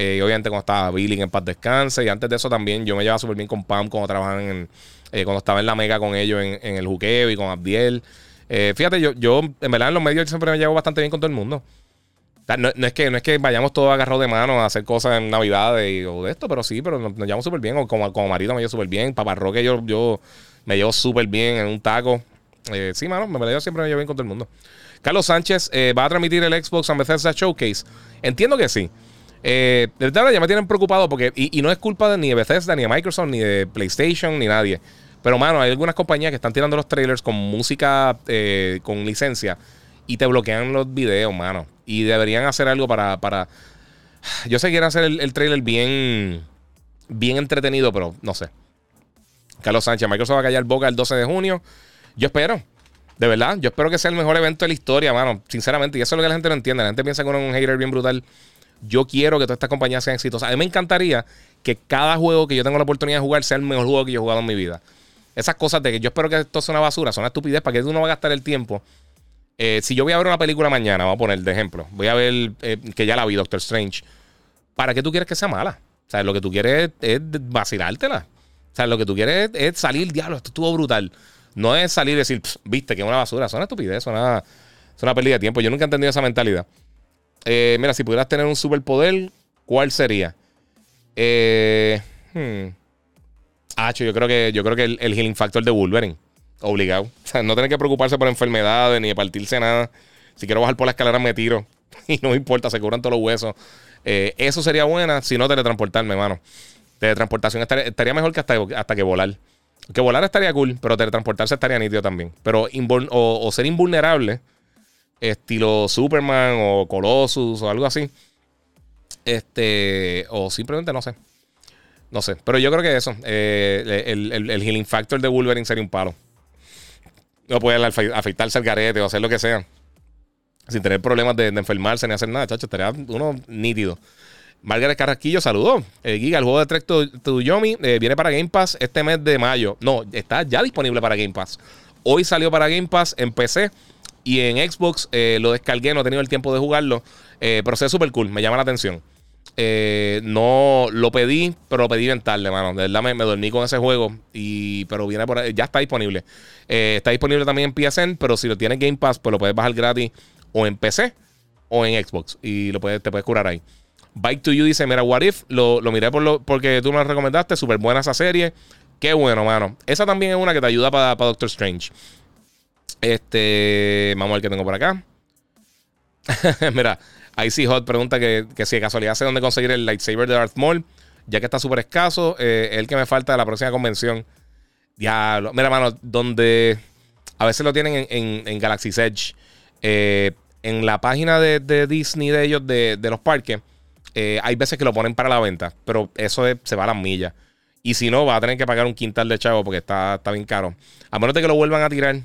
Eh, y obviamente cuando estaba Billy en paz descanse. Y antes de eso también yo me llevaba súper bien con Pam cuando trabajaban en. Eh, cuando estaba en la mega con ellos en, el juqueo y con Abdiel. Eh, fíjate, yo, yo en verdad en los medios siempre me llevo bastante bien con todo el mundo. No, es que, no es que vayamos todos agarrados de mano a hacer cosas en Navidades o de esto, pero sí, pero nos, llevamos súper bien. O como, como marido me llevo súper bien. Papá Roque yo, yo me llevo súper bien en un taco. sí, mano, me llevo siempre me llevo bien con todo el mundo. Carlos Sánchez va a transmitir el Xbox and Bethesda Showcase. Entiendo que sí. Eh, desde ahora ya me tienen preocupado porque, y, no es culpa de, ni de Bethesda, ni de Microsoft, ni de PlayStation, ni nadie. Pero, mano, hay algunas compañías que están tirando los trailers con música eh, con licencia y te bloquean los videos, mano. Y deberían hacer algo para. para... Yo sé que quieren hacer el, trailer bien, bien entretenido, pero no sé. Carlos Sánchez, Microsoft va a callar boca el 12 de junio. Yo espero. De verdad, yo espero que sea el mejor evento de la historia, mano. Sinceramente, y eso es lo que la gente no entiende. La gente piensa que uno es un hater bien brutal. Yo quiero que todas estas compañías sean exitosas. A mí me encantaría que cada juego que yo tengo la oportunidad de jugar sea el mejor juego que yo he jugado en mi vida. Esas cosas de que yo espero que esto sea una basura, son una estupidez. ¿Para que uno va a gastar el tiempo? Eh, si yo voy a ver una película mañana, vamos a poner de ejemplo, voy a ver eh, que ya la vi, Doctor Strange. ¿Para qué tú quieres que sea mala? O sea, lo que tú quieres es, vacilártela. O sea, lo que tú quieres es, salir, diablo, esto estuvo brutal. No es salir y decir, viste, que es una basura. Son una estupidez, son una, una pérdida de tiempo. Yo nunca he entendido esa mentalidad. Eh, mira, si pudieras tener un superpoder, ¿cuál sería? Eh, hmm. Ah, yo creo que, yo creo que el, healing factor de Wolverine. Obligado. O sea, no tener que preocuparse por enfermedades ni de partirse nada. Si quiero bajar por la escalera, me tiro. Y no me importa, se curan todos los huesos. Eh, eso sería buena si no teletransportarme, mano. Teletransportación estaría, mejor que hasta, hasta, que volar. Que volar estaría cool, pero teletransportarse estaría nítido también. Pero o ser invulnerable estilo Superman o Colossus o algo así. Este, o simplemente no sé. No sé, pero yo creo que eso, eh, el, healing factor de Wolverine sería un palo. No puede afeitarse al garete o hacer lo que sea. Sin tener problemas de, enfermarse ni hacer nada, chacho. Estaría uno nítido. Margaret Carrasquillo, saludos. Eh, Giga, el juego de Trek to, Yomi eh, viene para Game Pass este mes de mayo. No, está ya disponible para Game Pass. Hoy salió para Game Pass en PC Y en Xbox lo descargué, no he tenido el tiempo de jugarlo, pero se súper cool, me llama la atención. No lo pedí, pero lo pedí bien tarde, mano. De verdad me, me, dormí con ese juego. Y, pero viene por ahí, ya está disponible. está disponible también en PSN, pero si lo tienes Game Pass, pues lo puedes bajar gratis o en PC o en Xbox. Y lo puedes, te puedes curar ahí. Bike to You dice: Mira, What If, lo, miré por lo, porque tú me lo recomendaste. Súper buena esa serie. Qué bueno, mano. Esa también es una que te ayuda para, Doctor Strange. Este. Vamos a ver qué tengo por acá. Mira, Icy Hot pregunta que, si de casualidad sé dónde conseguir el lightsaber de Darth Maul, ya que está súper escaso. Eh, el que me falta de la próxima convención. Diablo. Mira, mano, donde a veces lo tienen en, Galaxy's Edge. Eh, en la página de, Disney de ellos, de, los parques, eh, hay veces que lo ponen para la venta, pero eso se va a las millas. Y si no, va a tener que pagar un quintal de chavo porque está, está bien caro. A menos de que lo vuelvan a tirar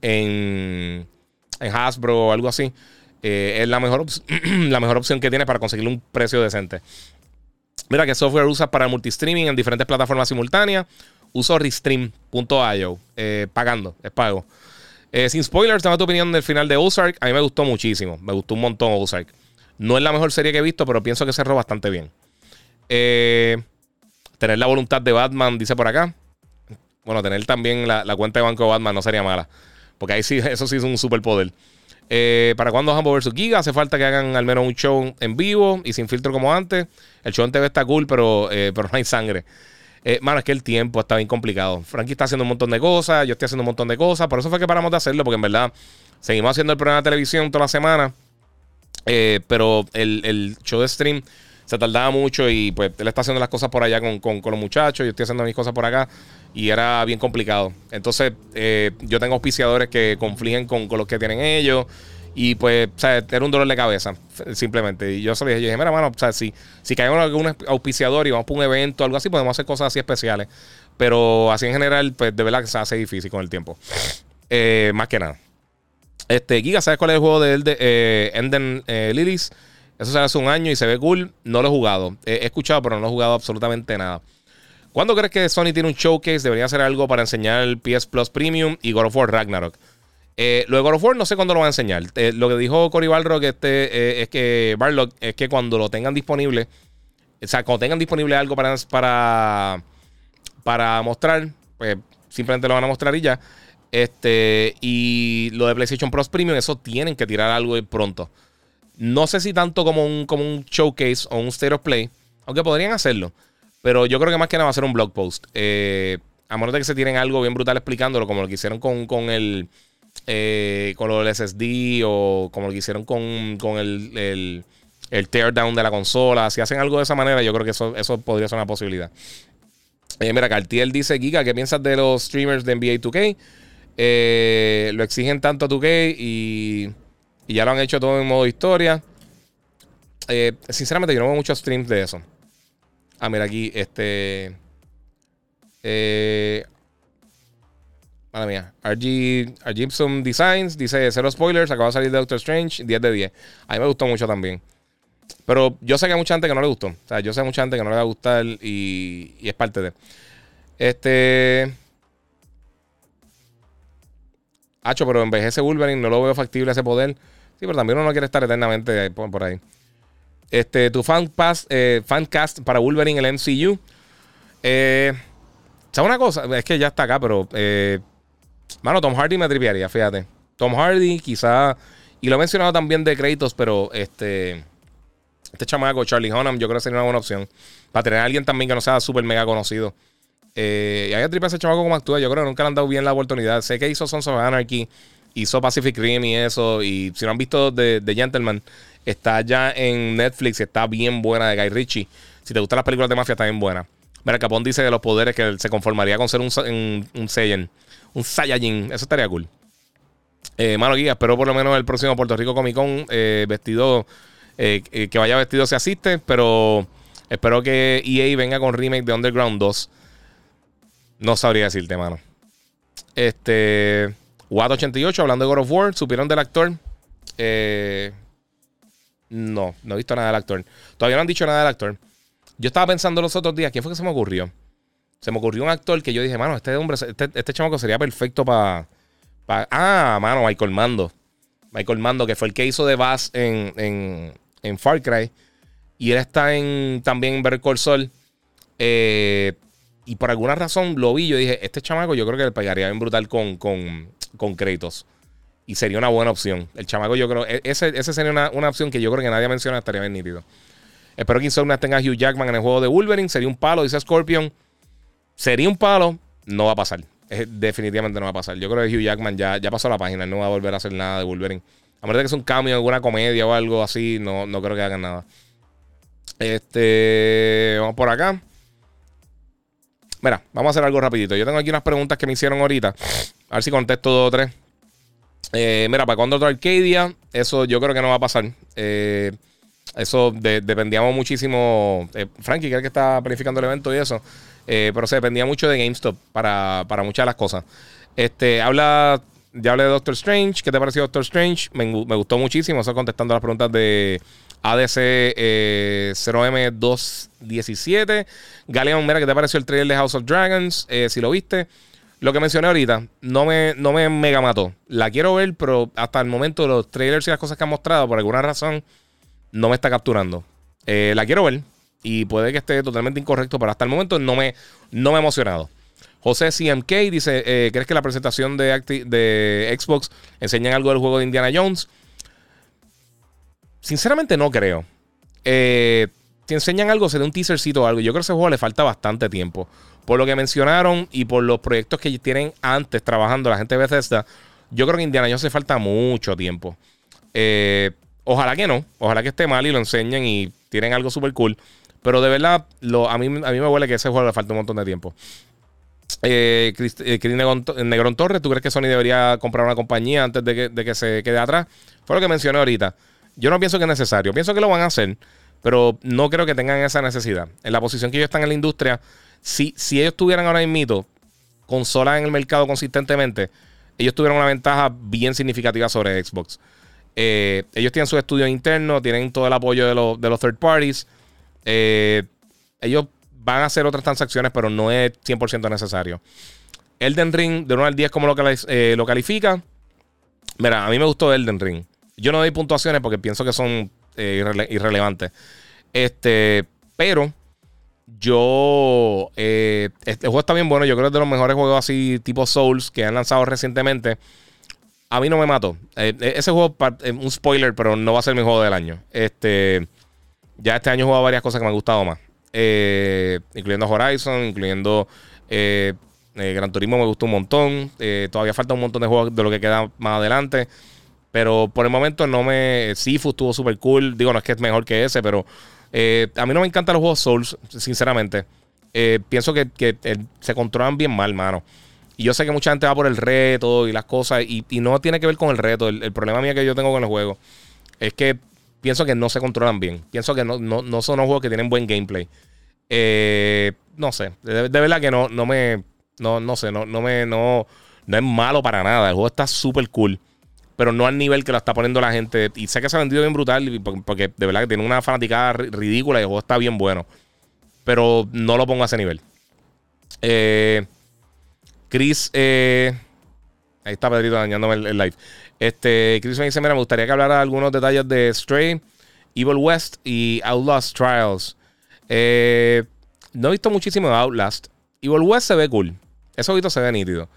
en, en Hasbro o algo así, eh, es la mejor, la mejor opción que tiene para conseguir un precio decente. Mira qué software usas para multistreaming en diferentes plataformas simultáneas. Uso Restream.io, eh, pagando, es pago. Eh, sin spoilers, dame tu opinión del final de Ozark. A mí me gustó muchísimo. Me gustó un montón Ozark. No es la mejor serie que he visto, pero pienso que cerró bastante bien. Tener la voluntad de Batman, dice por acá. Bueno, tener también la, cuenta de banco de Batman no sería mala. Porque ahí sí, eso sí es un superpoder. Eh, ¿Para cuándo Hambo vs Giga? Hace falta que hagan al menos un show en vivo y sin filtro como antes. El show en TV está cool, pero, pero no hay sangre. Eh, mano, es que el tiempo está bien complicado. Frankie está haciendo un montón de cosas, yo estoy haciendo un montón de cosas. Por eso fue que paramos de hacerlo, porque en verdad seguimos haciendo el programa de televisión toda la semana. Eh, pero el, show de stream se tardaba mucho y pues él está haciendo las cosas por allá con, los muchachos, yo estoy haciendo mis cosas por acá y era bien complicado. Entonces eh, yo tengo auspiciadores que confligen con, con los que tienen ellos. Y pues, o sea, era un dolor de cabeza, simplemente. Y yo se dije, yo dije, mira, mano, o sea, si, si caemos algún auspiciador y vamos para un evento o algo así, podemos hacer cosas así especiales. Pero así en general, pues de verdad que se hace difícil con el tiempo. Eh, más que nada. Este, Giga, ¿sabes cuál es el juego de, de Enden eh, Lilies? Eso se hace un año y se ve cool. No lo he jugado. he escuchado, pero no he jugado absolutamente nada. ¿Cuándo crees que Sony tiene un showcase? Debería hacer algo para enseñar el PS Plus Premium y God of War Ragnarok. Eh, lo de God of War no sé cuándo lo van a enseñar. Eh, lo que dijo Cory Balrog este, eh, es que Barlock es que cuando lo tengan disponible, o sea, cuando tengan disponible algo para, para, para mostrar, pues simplemente lo van a mostrar y ya. Este, y lo de PlayStation Plus Premium, eso tienen que tirar algo pronto. No sé si tanto como un, como un showcase o un state of play, aunque podrían hacerlo. Pero yo creo que más que nada va a ser un blog post. a menos de que se tienen algo bien brutal explicándolo, como lo que hicieron con, con el eh, con lo del SSD o como lo que hicieron con, el, el, el, teardown de la consola. Si hacen algo de esa manera, yo creo que eso, eso podría ser una posibilidad. Eh, mira, Cartier dice, Giga, ¿qué piensas de los streamers de NBA 2K? Eh, lo exigen tanto a 2K y, y, ya lo han hecho todo en modo historia. sinceramente, yo no veo muchos streams de eso. Ah, mira aquí, este... Eh, Madre mía. RG, Gibson Designs dice: Cero spoilers, acaba de salir de Doctor Strange, 10 de 10. A mí me gustó mucho también. Pero yo sé que hay mucha gente que no le gustó. O sea, yo sé que mucha gente que no le va a gustar y, y es parte de. Este. Hacho, pero envejece Wolverine, no lo veo factible ese poder. Sí, pero también uno no quiere estar eternamente por, ahí. Este, tu fan, pass, eh, fan cast para Wolverine, el MCU. Eh, ¿Sabes una cosa? Es que ya está acá, pero eh, Mano, Tom Hardy me tripearía, fíjate. Tom Hardy, quizá. Y lo he mencionado también de créditos, pero este. Este chamaco, Charlie Hunnam, yo creo que sería una buena opción. Para tener a alguien también que no sea súper mega conocido. Eh, y hay que ese chamaco como actúa. Yo creo que nunca le han dado bien la oportunidad. Sé que hizo Sons of Anarchy, hizo Pacific Rim y eso. Y si no han visto The, Gentleman, está ya en Netflix. Está bien buena de Guy Ritchie. Si te gustan las películas de mafia, está bien buena. Mira, Capón dice de los poderes que se conformaría con ser un, un, un Saiyan un Saiyajin. Eso estaría cool. Eh, mano guía, espero por lo menos el próximo Puerto Rico Comic Con eh, vestido, eh, eh, que vaya vestido se asiste, pero espero que EA venga con remake de Underground 2. No sabría decirte, mano. Este, Watt88, hablando de God of War, ¿supieron del actor? No, no he visto nada del actor. Todavía no han dicho nada del actor. Yo estaba pensando los otros días, ¿quién fue que se me ocurrió? Se me ocurrió un actor que yo dije, mano, este hombre, este, este chamaco sería perfecto para. ah, mano, Michael Mando. Michael Mando, que fue el que hizo de Bass en, en, Far Cry. Y él está en, también en Better Call eh, y por alguna razón lo vi. Yo dije, este chamaco yo creo que le pegaría bien brutal con, con, con Kratos. Y sería una buena opción. El chamaco, yo creo. E, ese, ese sería una, una, opción que yo creo que nadie menciona. Estaría bien nítido. Espero que Insomniac tenga a Hugh Jackman en el juego de Wolverine. Sería un palo, dice Scorpion. Sería un palo. No va a pasar. definitivamente no va a pasar. Yo creo que Hugh Jackman ya, ya pasó la página. No va a volver a hacer nada de Wolverine. A menos que sea un cambio, alguna comedia o algo así. No, no creo que hagan nada. Este. Vamos por acá. Mira, vamos a hacer algo rapidito. Yo tengo aquí unas preguntas que me hicieron ahorita. A ver si contesto dos o tres. Eh, mira, para cuando otro Arcadia, eso yo creo que no va a pasar. Eh, eso dependíamos muchísimo. Eh, Frankie, creo que está planificando el evento y eso. pero se dependía mucho de GameStop para, muchas de las cosas. Este, habla. Ya hablé de Doctor Strange. ¿Qué te pareció Doctor Strange? Me, gustó muchísimo. Eso contestando las preguntas de ADC 0M217. Galeon, mira, ¿qué te pareció el trailer de House of Dragons? si lo viste. Lo que mencioné ahorita no me, no me mega mató. La quiero ver, pero hasta el momento los trailers y las cosas que han mostrado, por alguna razón, no me está capturando. Eh, la quiero ver y puede que esté totalmente incorrecto, pero hasta el momento no me, no me emocionado. José CMK dice: eh, ¿Crees que la presentación de, de Xbox enseña algo del juego de Indiana Jones? Sinceramente, no creo. Eh, si enseñan algo, será un teasercito o algo. Yo creo que a ese juego le falta bastante tiempo. Por lo que mencionaron y por los proyectos que tienen antes trabajando la gente de Bethesda, yo creo que Indiana Jones hace falta mucho tiempo. Eh, ojalá que no, ojalá que esté mal y lo enseñen y tienen algo súper cool. Pero de verdad, a, mí, a mí me huele que ese juego le falta un montón de tiempo. Eh, Chris, eh, Negrón, Torres, ¿tú crees que Sony debería comprar una compañía antes de que, de que se quede atrás? Fue lo que mencioné ahorita. Yo no pienso que es necesario. Pienso que lo van a hacer, pero no creo que tengan esa necesidad. En la posición que ellos están en la industria, si, si ellos tuvieran ahora mismo consolas en el mercado consistentemente, ellos tuvieran una ventaja bien significativa sobre Xbox. Eh, ellos tienen su estudio interno, tienen todo el apoyo de, los third parties. Eh, ellos van a hacer otras transacciones, pero no es 100% necesario. Elden Ring, de 1 al 10, ¿cómo lo, eh, lo, califica? Mira, a mí me gustó Elden Ring. Yo no doy puntuaciones porque pienso que son irrelevantes. Este, pero yo. Eh, este juego está bien bueno. Yo creo que es de los mejores juegos así, tipo Souls, que han lanzado recientemente. A mí no me mató. Eh, eh, ese juego, un spoiler, pero no va a ser mi juego del año. Este. Ya este año he jugado varias cosas que me han gustado más. incluyendo Horizon, incluyendo. Gran Turismo me gustó un montón. todavía falta un montón de juegos de lo que queda más adelante. Pero por el momento no me. Sifu estuvo súper cool. Digo, no es que es mejor que ese, pero eh, a mí no me encantan los juegos Souls, sinceramente. Eh, pienso que, se controlan bien mal, mano. Y yo sé que mucha gente va por el reto y las cosas, y, no tiene que ver con el reto. El, problema mío que yo tengo con el juego es que pienso que no se controlan bien. Pienso que no, son los juegos que tienen buen gameplay. Eh, no sé, de, verdad que no, me. No, no sé, no, no me. No, no es malo para nada. El juego está súper cool pero no al nivel que lo está poniendo la gente. Y sé que se ha vendido bien brutal, porque de verdad que tiene una fanaticada ridícula y el juego está bien bueno. Pero no lo pongo a ese nivel. Eh, Chris, eh, ahí está Pedrito dañándome el, live. Este, Chris me dice: Mira, me gustaría que hablara algunos detalles de Stray, Evil West y Outlast Trials. Eh, no he visto muchísimo de Outlast. Evil West se ve cool. Eso visto se ve nítido.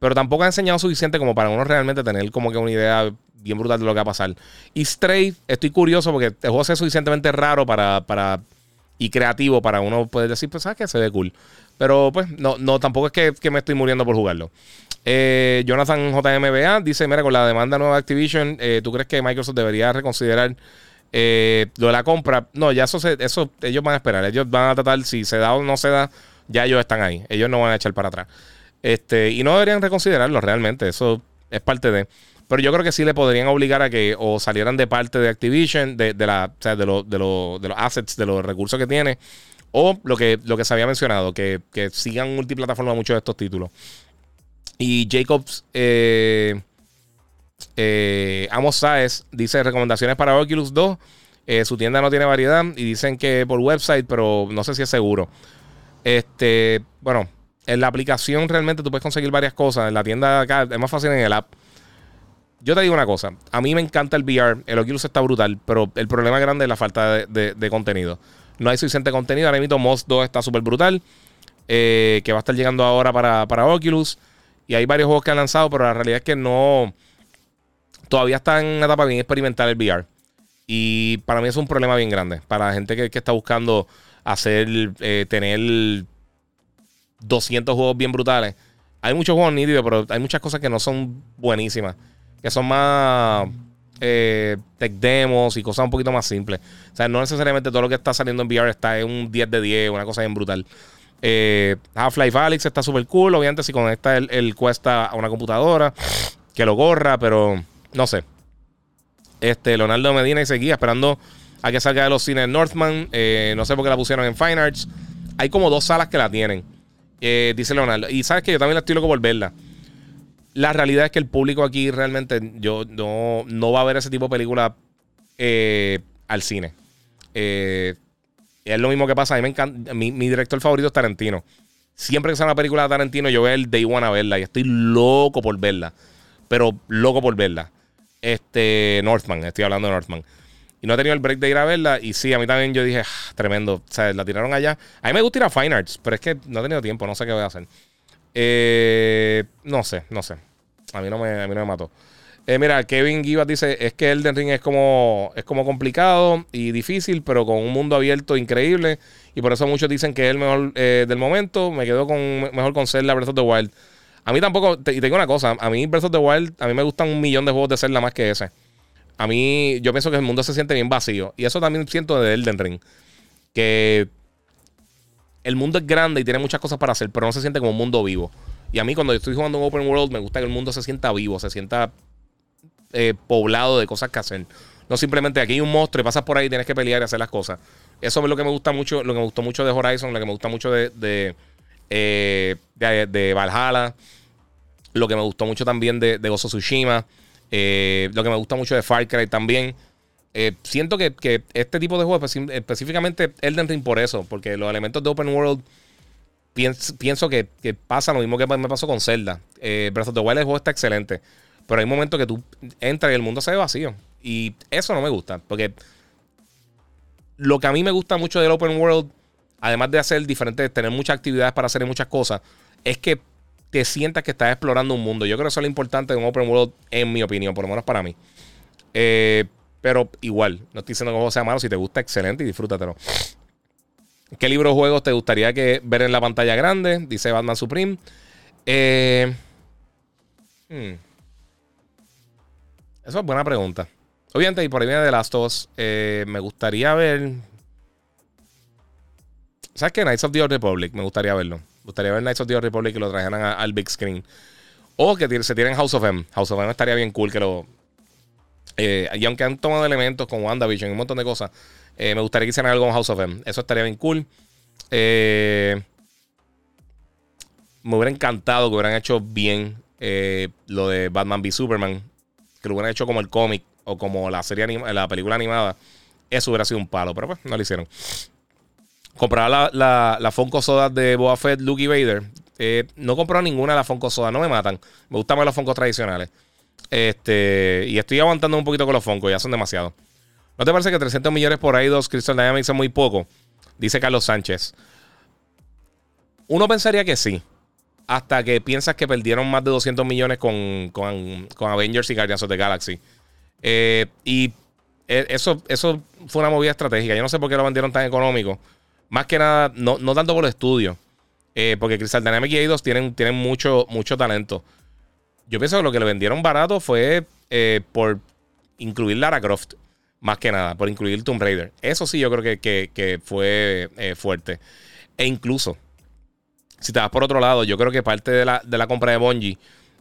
Pero tampoco ha enseñado suficiente como para uno realmente tener como que una idea bien brutal de lo que va a pasar. Y Stray, estoy curioso porque el juego es suficientemente raro para, para y creativo para uno poder decir, pues, ¿sabes qué? Se ve cool. Pero pues, no, no tampoco es que, me estoy muriendo por jugarlo. Eh, Jonathan JMBA dice: Mira, con la demanda nueva de Activision, eh, ¿tú crees que Microsoft debería reconsiderar eh, lo de la compra? No, ya eso, eso ellos van a esperar. Ellos van a tratar, si se da o no se da, ya ellos están ahí. Ellos no van a echar para atrás. Este, y no deberían reconsiderarlo realmente. Eso es parte de. Pero yo creo que sí le podrían obligar a que o salieran de parte de Activision, de, la, de, de, de los assets, de los recursos que tiene. O lo que, lo que se había mencionado, que, sigan multiplataforma muchos de estos títulos. Y Jacobs eh, eh, Amos Saez dice recomendaciones para Oculus 2. Eh, su tienda no tiene variedad y dicen que por website, pero no sé si es seguro. Este, bueno, en la aplicación realmente tú puedes conseguir varias cosas. En la tienda acá es más fácil en el app. yo te digo una cosa. A mí me encanta el VR. El Oculus está brutal. Pero el problema grande es la falta de, contenido. No hay suficiente contenido. Ahora mismo Moss 2 está súper brutal. Eh, que va a estar llegando ahora para, para Oculus. Y hay varios juegos que han lanzado. Pero la realidad es que no. Todavía está en una etapa bien experimental el VR. Y para mí es un problema bien grande. Para la gente que, está buscando hacer. Eh, tener 200 juegos bien brutales. Hay muchos juegos nítidos, pero hay muchas cosas que no son buenísimas que son más eh, tech demos y cosas un poquito más simples. O sea, no necesariamente todo lo que está saliendo en VR está en un 10 de 10, una cosa bien brutal. Eh, Half-Life Alyx está súper cool. Obviamente, si conecta el, el cuesta a una computadora, que lo corra, pero no sé. Este, Leonardo Medina y seguía esperando a que salga de los cines Northman. Eh, no sé por qué la pusieron en Fine Arts. Hay como dos salas que la tienen. Dice Leonardo. Y sabes que yo también estoy loco por verla la realidad es que el público aquí realmente yo, no, va a ver ese tipo de película eh, al cine. Eh, es lo mismo que pasa. A mí me encanta. Mi, director favorito es Tarantino. Siempre que sale una película de Tarantino, yo veo el Day One a verla. Y estoy loco por verla. Pero loco por verla. Este. Northman, estoy hablando de Northman. Y no he tenido el break de ir a verla. Y sí, a mí también yo dije, ah, tremendo. O sea, la tiraron allá. A mí me gusta ir a Fine Arts, pero es que no he tenido tiempo, no sé qué voy a hacer. Eh, no sé, no sé. A mí no me, a mí no me mató. Eh, mira, Kevin Givas dice: Es que Elden Ring es como, es como complicado y difícil, pero con un mundo abierto increíble. Y por eso muchos dicen que es el mejor eh, del momento. Me quedo con mejor con Zelda Breath of the Wild. A mí tampoco, y tengo una cosa: a mí Breath of the Wild, a mí me gustan un millón de juegos de Zelda más que ese. A mí, yo pienso que el mundo se siente bien vacío. Y eso también siento de Elden Ring. Que el mundo es grande y tiene muchas cosas para hacer, pero no se siente como un mundo vivo. Y a mí cuando yo estoy jugando un open world me gusta que el mundo se sienta vivo, se sienta eh, poblado de cosas que hacer. No simplemente aquí hay un monstruo y pasas por ahí y tienes que pelear y hacer las cosas. Eso es lo que me gusta mucho, lo que me gustó mucho de Horizon, lo que me gusta mucho de, de, eh, de, Valhalla, lo que me gustó mucho también de, de Gozo Tsushima, eh, lo que me gusta mucho de Far Cry también. siento que, este tipo de juegos, específicamente Elden Ring por eso, porque los elementos de Open World pienso, que, pasa lo mismo que me pasó con Zelda. Eh, Breath of the Wild el juego está excelente. Pero hay momentos que tú entras y el mundo se ve vacío. Y eso no me gusta. Porque lo que a mí me gusta mucho del Open World, además de hacer diferentes, tener muchas actividades para hacer muchas cosas, es que te sientas que estás explorando un mundo. Yo creo que eso es lo importante de un Open World, en mi opinión, por lo menos para mí. Eh, pero igual, no estoy diciendo que el juego sea malo. Si te gusta, excelente y disfrútatelo. ¿Qué libro o juegos te gustaría ver en la pantalla grande? Dice Batman Supreme. Eh, hmm. Eso es buena pregunta. Obviamente, y por ahí viene de Last of Us. Eh, me gustaría ver. ¿Sabes qué? Knights of the Old Republic. Me gustaría verlo. Gustaría ver Knights of the Old Republic y lo trajeran al big screen. O que se tiren House of M. House of M estaría bien cool que lo. Eh, y aunque han tomado elementos con WandaVision y un montón de cosas, eh, me gustaría que hicieran algo con House of M. Eso estaría bien cool. Eh, me hubiera encantado que hubieran hecho bien lo de Batman v Superman. Que lo hubieran hecho como el cómic o como la serie la película animada. Eso hubiera sido un palo, pero pues no lo hicieron. Comprar la, la, la Soda de Boba Fett, Luke Vader. no comprado ninguna de las Funko Soda, no me matan. Me gustan más los Funko tradicionales. Este, y estoy aguantando un poquito con los Funko, ya son demasiados. ¿No te parece que 300 millones por ahí dos Crystal Dynamics es muy poco? Dice Carlos Sánchez. Uno pensaría que sí. Hasta que piensas que perdieron más de 200 millones con, Avengers y Guardians of the Galaxy. Eh, y eh, eso, eso fue una movida estratégica. Yo no sé por qué lo vendieron tan económico. Más que nada, no, tanto por el estudio. Eh, porque Crystal Dynamics y Eidos tienen, tienen mucho, mucho talento. Yo pienso que lo que le vendieron barato fue por incluir Lara Croft. Más que nada, por incluir Tomb Raider. Eso sí yo creo que, fue eh, fuerte. E incluso, si te vas por otro lado, yo creo que parte de la, compra de Bungie,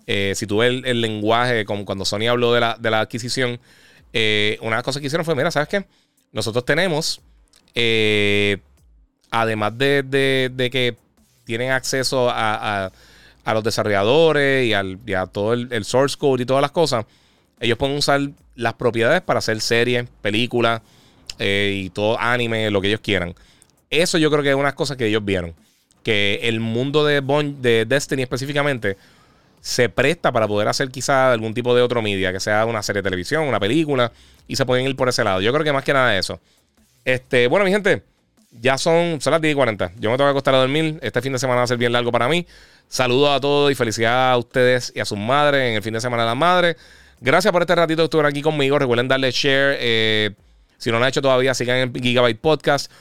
eh, si tú ves el, lenguaje, como cuando Sony habló de la, adquisición, eh, una de las cosas que hicieron fue, mira, ¿sabes qué? Nosotros tenemos, además de, que tienen acceso a, los desarrolladores y, a todo el source code y todas las cosas, ellos pueden usar las propiedades para hacer series, películas eh, y todo anime, lo que ellos quieran. Eso yo creo que es una cosa que ellos vieron. Que el mundo de, de Destiny específicamente se presta para poder hacer quizá algún tipo de otro media, que sea una serie de televisión, una película, y se pueden ir por ese lado. Yo creo que más que nada eso. Este, bueno, mi gente, ya son, son las 10 y 40. Yo me tengo que acostar a dormir. Este fin de semana va a ser bien largo para mí. Saludos a todos y felicidades a ustedes y a sus madres en el fin de semana de las madres. Gracias por este ratito que estuvieron aquí conmigo. Recuerden darle share. Eh, si no lo han hecho todavía, sigan en Gigabyte Podcast.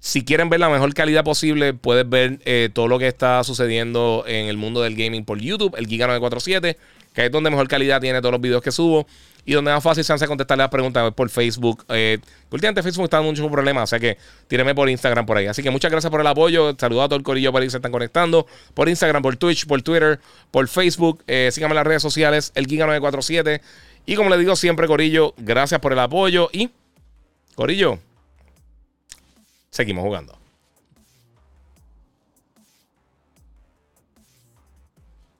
Si quieren ver la mejor calidad posible, puedes ver eh, todo lo que está sucediendo en el mundo del gaming por YouTube, el Giga 947, que es donde mejor calidad tiene todos los videos que subo y donde más fácil se hace contestar las preguntas por Facebook. Eh, últimamente Facebook está dando muchos problemas, o sea que tíreme por Instagram por ahí. Así que muchas gracias por el apoyo. Saludos a todo el corillo por ahí que se están conectando. Por Instagram, por Twitch, por Twitter, por Facebook. Eh, síganme en las redes sociales, el Giga 947. Y como les digo siempre, Corillo, gracias por el apoyo y Corillo, seguimos jugando.